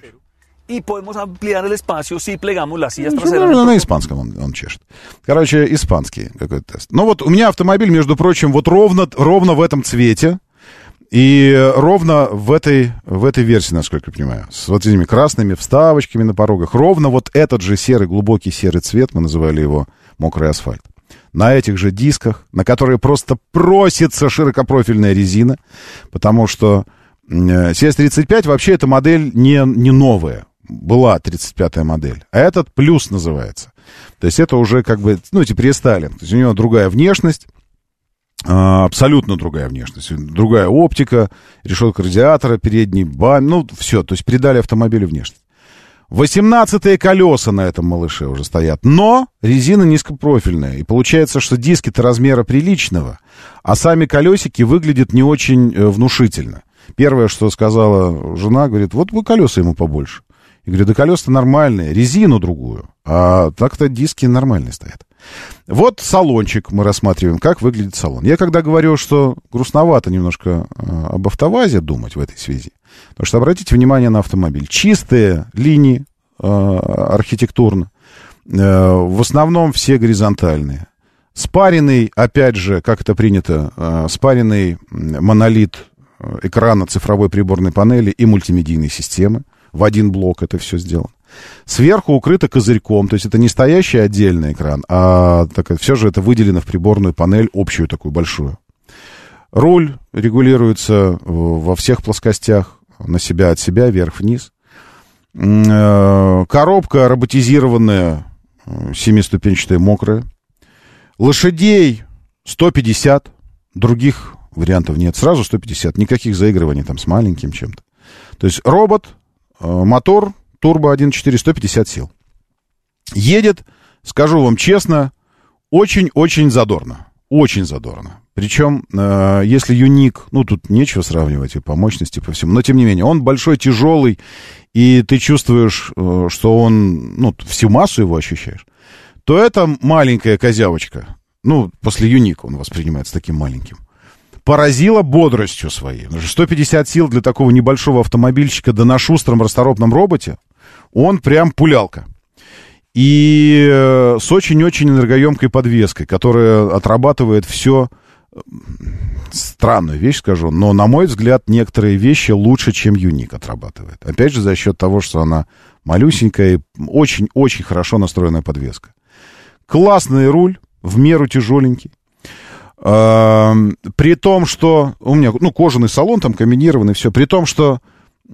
И podemos ampliar el espacio si plegamos las sillas traseras. Ну, на испанском он, он чешет. Короче, испанский какой-то тест. Ну вот у меня автомобиль, между прочим, вот ровно, ровно в этом цвете. И ровно в этой, в этой версии, насколько я понимаю, с вот этими красными вставочками на порогах, ровно вот этот же серый, глубокий серый цвет, мы называли его мокрый асфальт. На этих же дисках, на которые просто просится широкопрофильная резина, потому что CS35 э, вообще эта модель не, не новая. Была 35-я модель. А этот плюс называется. То есть это уже как бы, ну, типа рестайлинг. То есть у него другая внешность. А, абсолютно другая внешность. Другая оптика, решетка радиатора, передний бам, ну, все. То есть передали автомобилю внешность. 18 колеса на этом малыше уже стоят. Но резина низкопрофильная. И получается, что диски-то размера приличного, а сами колесики выглядят не очень э, внушительно. Первое, что сказала жена, говорит, вот вы колеса ему побольше. Я говорю, да колеса нормальные, резину другую. А так-то диски нормальные стоят. Вот салончик мы рассматриваем, как выглядит салон. Я когда говорю, что грустновато немножко э, об автовазе думать в этой связи, потому что обратите внимание на автомобиль. Чистые линии э, архитектурно, э, в основном все горизонтальные. Спаренный, опять же, как это принято, э, спаренный монолит экрана цифровой приборной панели и мультимедийной системы. В один блок это все сделано. Сверху укрыто козырьком, то есть это не стоящий отдельный экран, а так, все же это выделено в приборную панель, общую такую большую. Руль регулируется во всех плоскостях, на себя, от себя, вверх-вниз. Э, коробка роботизированная, э, семиступенчатая, мокрая. Лошадей 150, других вариантов нет. Сразу 150, никаких заигрываний там с маленьким чем-то. То есть робот, э, мотор турбо 1.4, 150 сил. Едет, скажу вам честно, очень-очень задорно. Очень задорно. Причем, э, если юник, ну, тут нечего сравнивать и по мощности, по всему, но тем не менее, он большой, тяжелый, и ты чувствуешь, э, что он, ну, всю массу его ощущаешь, то это маленькая козявочка, ну, после юника он воспринимается таким маленьким, поразила бодростью своей. 150 сил для такого небольшого автомобильчика, да на шустром расторопном роботе, он прям пулялка. И э, с очень-очень энергоемкой подвеской, которая отрабатывает все странную вещь скажу, но, на мой взгляд, некоторые вещи лучше, чем Юник отрабатывает. Опять же, за счет того, что она малюсенькая и очень-очень хорошо настроенная подвеска. Классный руль, в меру тяжеленький. При том, что у меня, ну, кожаный салон там комбинированный, все. При том, что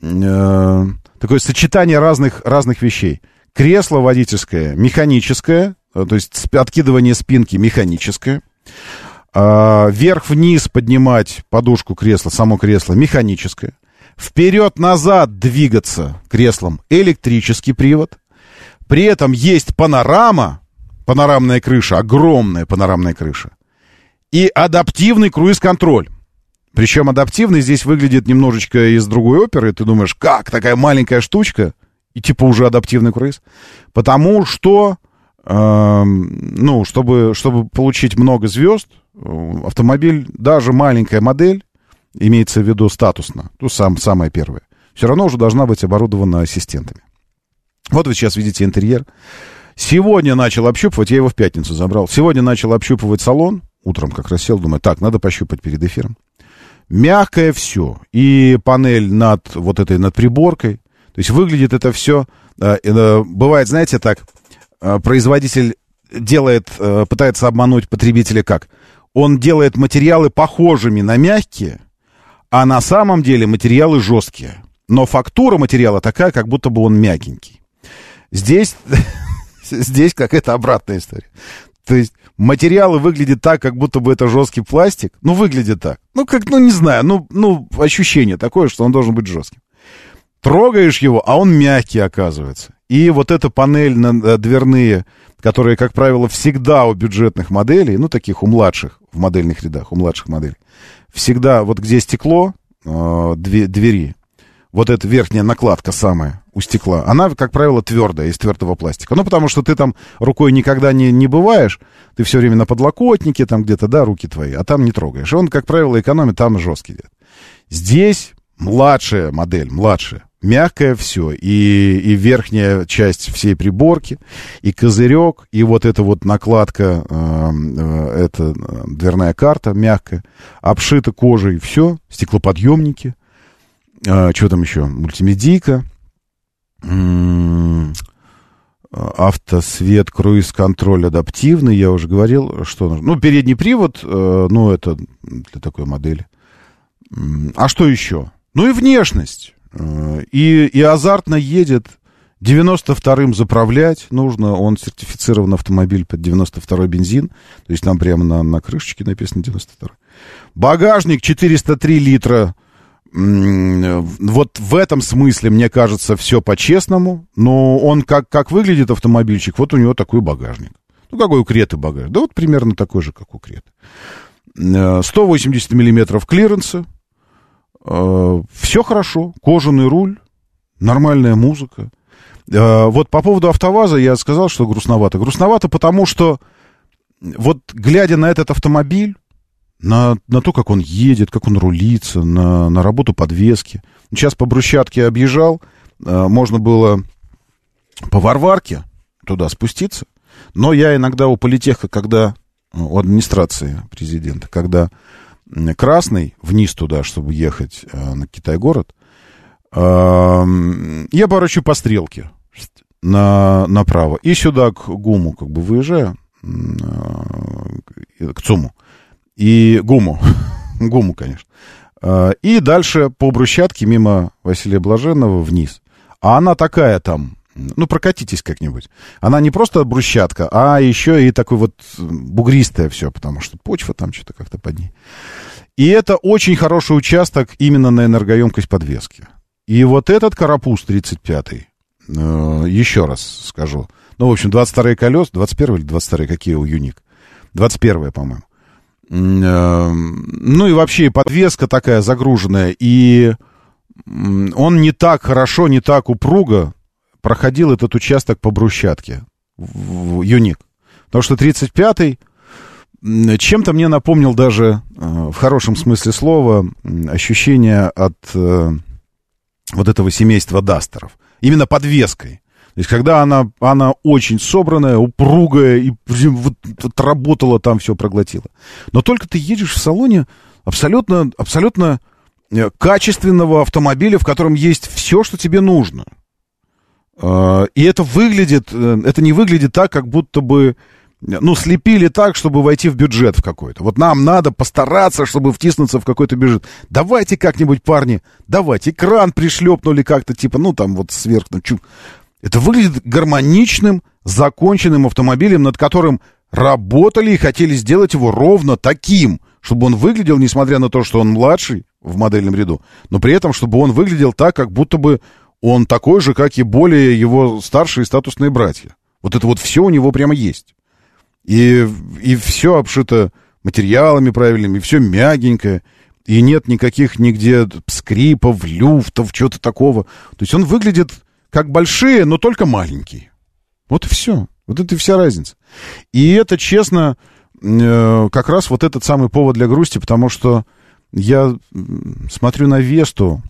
э, такое сочетание разных, разных вещей. Кресло водительское механическое, э, то есть откидывание спинки механическое. А, вверх-вниз поднимать подушку кресла, само кресло механическое. Вперед-назад двигаться креслом электрический привод. При этом есть панорама, панорамная крыша, огромная панорамная крыша. И адаптивный круиз-контроль. Причем адаптивный здесь выглядит немножечко из другой оперы. Ты думаешь, как такая маленькая штучка? И типа уже адаптивный круиз. Потому что, э, ну, чтобы, чтобы получить много звезд, автомобиль, даже маленькая модель, имеется в виду статусно, то сам, самое первое, все равно уже должна быть оборудована ассистентами. Вот вы сейчас видите интерьер. Сегодня начал общупывать, я его в пятницу забрал. Сегодня начал общупывать салон. Утром как раз сел, думаю, так, надо пощупать перед эфиром. Мягкое все. И панель над вот этой, над приборкой. То есть выглядит это все... Э, э, бывает, знаете, так, э, производитель делает, пытается обмануть потребителя как? Он делает материалы похожими на мягкие, а на самом деле материалы жесткие. Но фактура материала такая, как будто бы он мягенький. Здесь, здесь какая-то обратная история. То есть материалы выглядят так, как будто бы это жесткий пластик. Ну, выглядит так. Ну, как, ну, не знаю, ну, ну, ощущение такое, что он должен быть жестким. Трогаешь его, а он мягкий оказывается. И вот эта панель на э, дверные, которые, как правило, всегда у бюджетных моделей, ну, таких у младших, в модельных рядах, у младших моделей, всегда вот где стекло, э, двери, вот эта верхняя накладка самая у стекла, она, как правило, твердая, из твердого пластика. Ну, потому что ты там рукой никогда не, не бываешь, ты все время на подлокотнике, там где-то, да, руки твои, а там не трогаешь. Он, как правило, экономит, там жесткий. Здесь младшая модель, младшая, мягкое все, и, и верхняя часть всей приборки, и козырек, и вот эта вот накладка, э, э, это э, дверная карта мягкая, обшита кожей, все, стеклоподъемники, а, что там еще? Мультимедийка. Автосвет, круиз-контроль адаптивный, я уже говорил, что нужно. Ну, передний привод, э, ну, это для такой модели. А что еще? Ну и внешность. Э, и, и азартно едет. 92-м заправлять нужно. Он сертифицирован автомобиль под 92-й бензин. То есть там прямо на, на крышечке написано 92-й. Багажник 403 литра вот в этом смысле, мне кажется, все по-честному. Но он как, как выглядит автомобильчик, вот у него такой багажник. Ну, какой у Креты багажник? Да вот примерно такой же, как у Креты. 180 э, миллиметров клиренса. Э, все хорошо. Кожаный руль, нормальная музыка. Э, вот по поводу АвтоВАЗа я сказал, что грустновато. Грустновато, потому что вот глядя на этот автомобиль, на, на то, как он едет, как он рулится, на, на работу подвески. Сейчас по брусчатке объезжал, э, можно было по Варварке туда спуститься, но я иногда у политеха, когда, у администрации президента, когда красный вниз туда, чтобы ехать э, на Китай-город, э, я порочу по стрелке на, направо. И сюда к ГУМу как бы выезжаю, к ЦУМу и ГУМу. ГУМу, конечно. А, и дальше по брусчатке мимо Василия Блаженного вниз. А она такая там, ну, прокатитесь как-нибудь. Она не просто брусчатка, а еще и такой вот бугристая все, потому что почва там что-то как-то под ней. И это очень хороший участок именно на энергоемкость подвески. И вот этот карапуз 35-й, э, еще раз скажу, ну, в общем, 22 колес, 21 или 22 какие у Юник? 21 по-моему. Эм, ну и вообще подвеска такая загруженная, и он не так хорошо, не так упруго проходил этот участок по брусчатке в Юник. Потому что 35-й чем-то мне напомнил даже, э, в хорошем смысле слова, ощущение от э, вот этого семейства Дастеров. Именно подвеской. То есть, когда она, она очень собранная, упругая, и вот, вот работала там, все проглотила. Но только ты едешь в салоне абсолютно, абсолютно э, качественного автомобиля, в котором есть все, что тебе нужно. А, и это выглядит, э, это не выглядит так, как будто бы, ну, слепили так, чтобы войти в бюджет в какой-то. Вот нам надо постараться, чтобы втиснуться в какой-то бюджет. Давайте как-нибудь, парни, давайте, экран пришлепнули как-то, типа, ну, там вот сверху, ну, чу. Это выглядит гармоничным, законченным автомобилем, над которым работали и хотели сделать его ровно таким, чтобы он выглядел, несмотря на то, что он младший в модельном ряду, но при этом, чтобы он выглядел так, как будто бы он такой же, как и более его старшие статусные братья. Вот это вот все у него прямо есть. И, и все обшито материалами правильными, все мягенькое, и нет никаких нигде скрипов, люфтов, чего-то такого. То есть он выглядит как большие, но только маленькие. Вот и все. Вот это и вся разница. И это, честно, э, как раз вот этот самый повод для грусти, потому что я смотрю на Весту,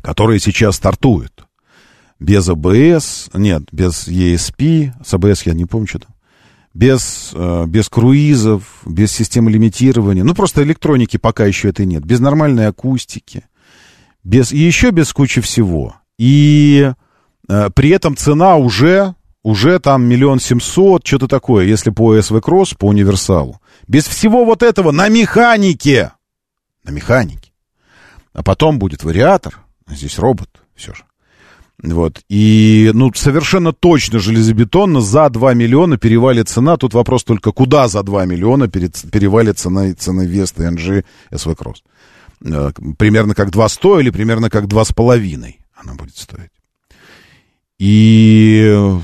которая сейчас стартует. Без АБС, нет, без ESP, с АБС я не помню, что там. Без, э, без круизов, без системы лимитирования. Ну, просто электроники пока еще этой нет. Без нормальной акустики. Без, и еще без кучи всего. И э, при этом цена уже, уже там миллион семьсот, что-то такое, если по СВ Кросс, по универсалу. Без всего вот этого на механике. На механике. А потом будет вариатор, здесь робот все же. Вот. И, ну, совершенно точно железобетонно за 2 миллиона перевалит цена. Тут вопрос только, куда за 2 миллиона перевалит цена, цена Веста NG SV Cross. Э, примерно как 2,100 или примерно как 2,5 она будет стоить. И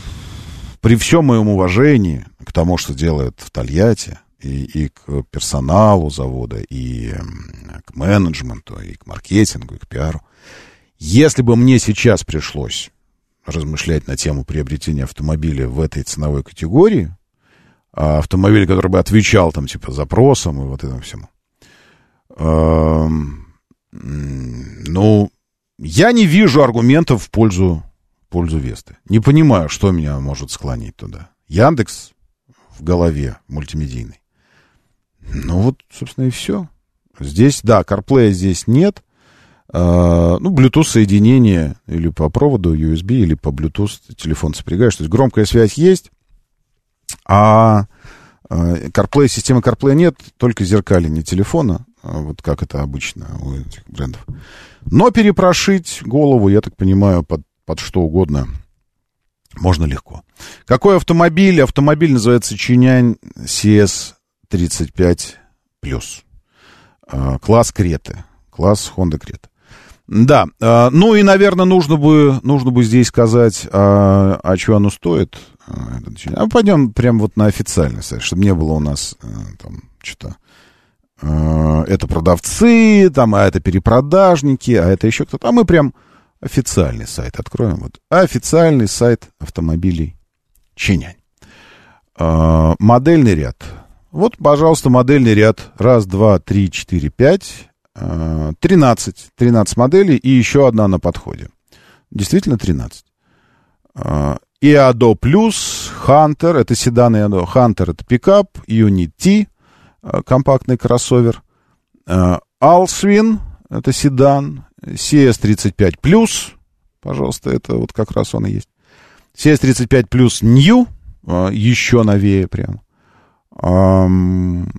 при всем моем уважении к тому, что делает в Тольятти, и, и к персоналу завода, и к менеджменту, и к маркетингу, и к пиару, если бы мне сейчас пришлось размышлять на тему приобретения автомобиля в этой ценовой категории, а автомобиль, который бы отвечал там типа запросам и вот этому всему, э, ну, я не вижу аргументов в пользу, в пользу Весты. Не понимаю, что меня может склонить туда. Яндекс в голове мультимедийный. Ну вот, собственно, и все. Здесь, да, CarPlay здесь нет. А, ну, Bluetooth соединение или по проводу USB, или по Bluetooth телефон сопрягаешь. То есть громкая связь есть, а, а CarPlay, системы CarPlay нет, только зеркаление телефона, вот как это обычно у этих брендов. Но перепрошить голову, я так понимаю, под, под что угодно можно легко. Какой автомобиль? Автомобиль называется Чинянь CS35+. Класс Креты. Класс Honda Крета. Да, а, ну и, наверное, нужно бы, нужно бы здесь сказать, а, а что оно стоит. А, а пойдем прямо вот на официальный сайт, чтобы не было у нас э, там что-то это продавцы, там, а это перепродажники, а это еще кто-то. А мы прям официальный сайт откроем. Вот официальный сайт автомобилей Чинянь. э, модельный ряд. Вот, пожалуйста, модельный ряд. Раз, два, три, четыре, пять. Э, 13. 13 моделей и еще одна на подходе. Действительно 13. Э, Иадо Плюс, Хантер, это седан Иадо. Хантер это пикап. Unity, э, компактный кроссовер. Э, Алсвин, это седан. CS35 Плюс, пожалуйста, это вот как раз он и есть. CS35 Плюс New, еще новее прям. CS55,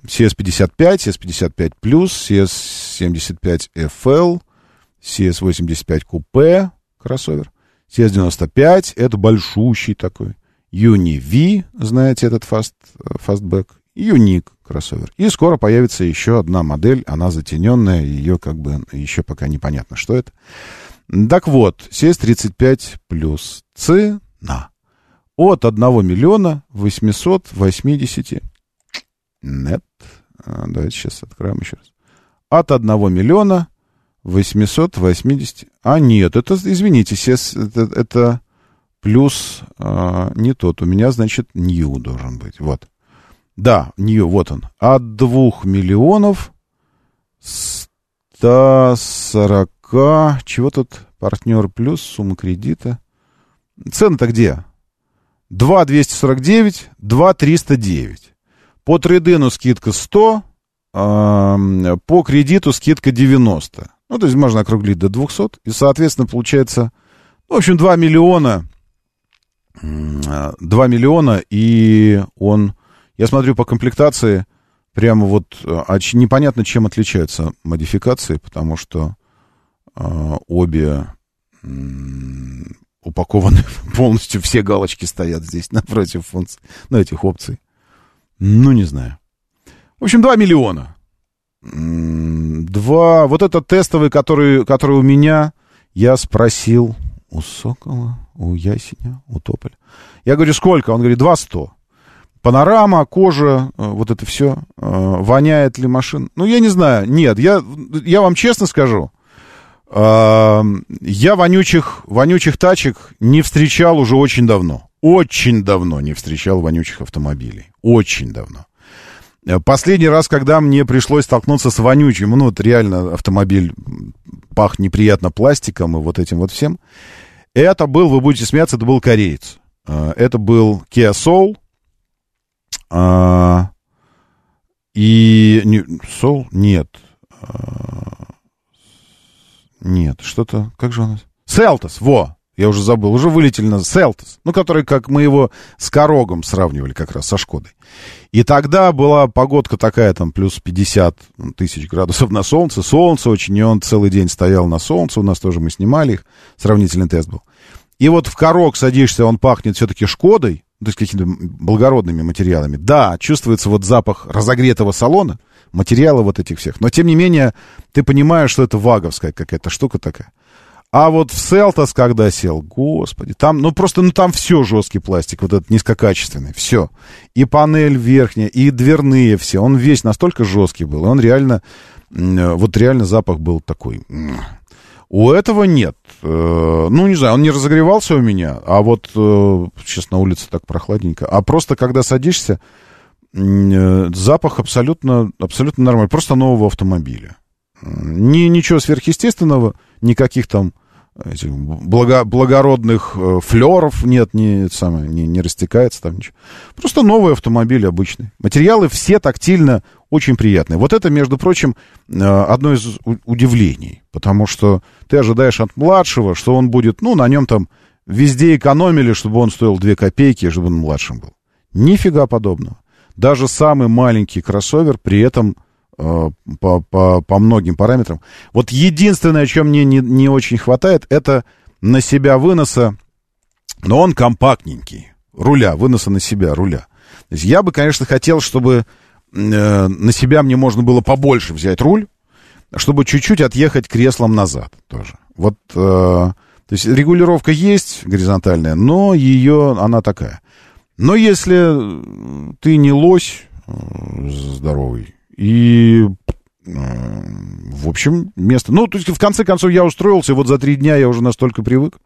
CS55 Плюс, CS75 FL, CS85 Купе, кроссовер. CS95, это большущий такой. Uni-V, знаете, этот фаст, фастбэк. Uni-K кроссовер. И скоро появится еще одна модель, она затененная, ее как бы еще пока непонятно, что это. Так вот, CS35 плюс цена от 1 миллиона 880 нет. А, давайте сейчас откроем еще раз. От 1 миллиона 880... А, нет, это, извините, CS, это, это плюс а, не тот. У меня, значит, New должен быть. Вот. Да, New, вот он. От 2 миллионов 140... Чего тут? Партнер плюс, сумма кредита. Цены-то где? 2 249, 2 309. По трейдену скидка 100, по кредиту скидка 90. Ну, то есть можно округлить до 200. И, соответственно, получается, ну, в общем, 2 миллиона. 2 миллиона, и он, я смотрю по комплектации, прямо вот а, непонятно, чем отличаются модификации, потому что э, обе упакованы полностью, все галочки стоят здесь напротив функций, ну, этих опций. Ну, не знаю. В общем, 2 миллиона. Два... Вот этот тестовый, который, который у меня, я спросил у Сокола, у Ясеня, у Тополя. Я говорю, сколько? Он говорит, 2 100. Панорама, кожа, э, вот это все. Э, воняет ли машина? Ну, я не знаю. Нет, я, я вам честно скажу. Э, я вонючих, вонючих тачек не встречал уже очень давно. Очень давно не встречал вонючих автомобилей. Очень давно. Э, последний раз, когда мне пришлось столкнуться с вонючим, ну, вот реально автомобиль пах неприятно пластиком и вот этим вот всем, это был, вы будете смеяться, это был кореец. Это был Kia Soul. Э, и... Soul? Нет. Нет, что-то... Как же он? Селтос, во! Я уже забыл, уже вылетели на Селтос, ну, который, как мы его с Корогом сравнивали как раз, со Шкодой. И тогда была погодка такая, там, плюс 50 тысяч градусов на солнце, солнце очень, и он целый день стоял на солнце, у нас тоже мы снимали их, сравнительный тест был. И вот в Корог садишься, он пахнет все-таки Шкодой, то есть какими-то благородными материалами. Да, чувствуется вот запах разогретого салона, материала вот этих всех, но тем не менее ты понимаешь, что это ваговская какая-то штука такая. А вот в Селтос, когда сел, господи, там, ну просто, ну там все жесткий пластик, вот этот низкокачественный, все. И панель верхняя, и дверные все, он весь настолько жесткий был, он реально, вот реально запах был такой. У этого нет. Э, ну, не знаю, он не разогревался у меня, а вот э, сейчас на улице так прохладненько. А просто когда садишься, э, запах абсолютно, абсолютно нормальный, просто нового автомобиля. Ни, ничего сверхъестественного, никаких там этих благо, благородных флеров нет, не, самое, не, не растекается там ничего. Просто новый автомобиль обычный. Материалы все тактильно очень приятные. Вот это, между прочим, э, одно из удивлений, потому что ты ожидаешь от младшего, что он будет, ну, на нем там везде экономили, чтобы он стоил 2 копейки, чтобы он младшим был. Нифига подобного. Даже самый маленький кроссовер при этом Э, по, по, по многим параметрам. Вот единственное, чем мне не, не очень хватает, это на себя выноса, но он компактненький, руля, выноса на себя руля. То есть я бы, конечно, хотел, чтобы э, на себя мне можно было побольше взять руль, чтобы чуть-чуть отъехать креслом назад тоже. Вот, э, то есть регулировка есть горизонтальная, но ее, она такая. Но если ты не лось э, здоровый, и, э, в общем, место... Ну, то есть, в конце концов, я устроился, вот за три дня я уже настолько привык.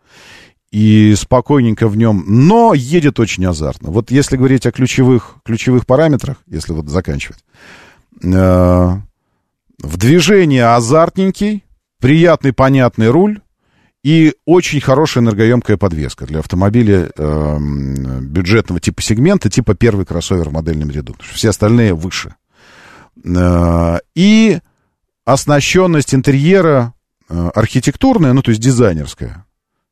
И спокойненько в нем, но едет очень азартно. Вот если говорить о ключевых, ключевых параметрах, если вот заканчивать, э, в движении азартненький, приятный, понятный руль и очень хорошая энергоемкая подвеска для автомобиля э, бюджетного типа сегмента, типа первый кроссовер в модельном ряду. Все остальные выше. Э, и оснащенность интерьера э, архитектурная, ну то есть дизайнерская,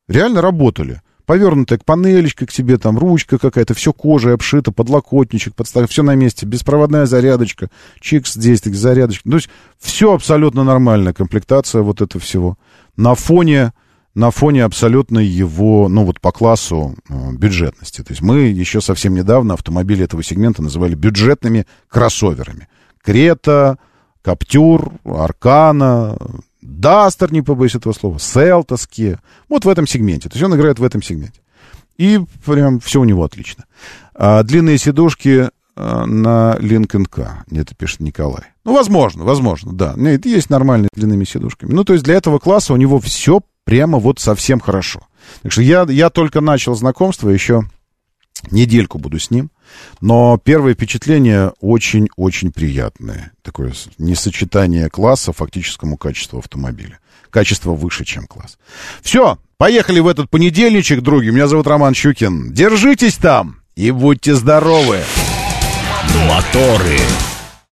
реально работали. Повернутая к панелечка к тебе, там ручка какая-то, все кожей обшито, подлокотничек, подстав, все на месте, беспроводная зарядочка, чикс здесь, зарядочка. То есть все абсолютно нормальная комплектация вот этого всего. На фоне, на фоне абсолютно его, ну вот по классу э, бюджетности. То есть мы еще совсем недавно автомобили этого сегмента называли бюджетными кроссоверами. Крета, Каптюр, Аркана, Дастер, не побоюсь этого слова, Селтос, Вот в этом сегменте. То есть он играет в этом сегменте. И прям все у него отлично. А, длинные сидушки а, на Lincoln K. Это пишет Николай. Ну, возможно, возможно, да. Нет, есть нормальные длинными сидушками. Ну, то есть для этого класса у него все прямо вот совсем хорошо. Так что я, я только начал знакомство, еще недельку буду с ним. Но первое впечатление очень-очень приятное. Такое несочетание класса фактическому качеству автомобиля. Качество выше, чем класс. Все, поехали в этот понедельничек, други. Меня зовут Роман Щукин. Держитесь там и будьте здоровы. Моторы.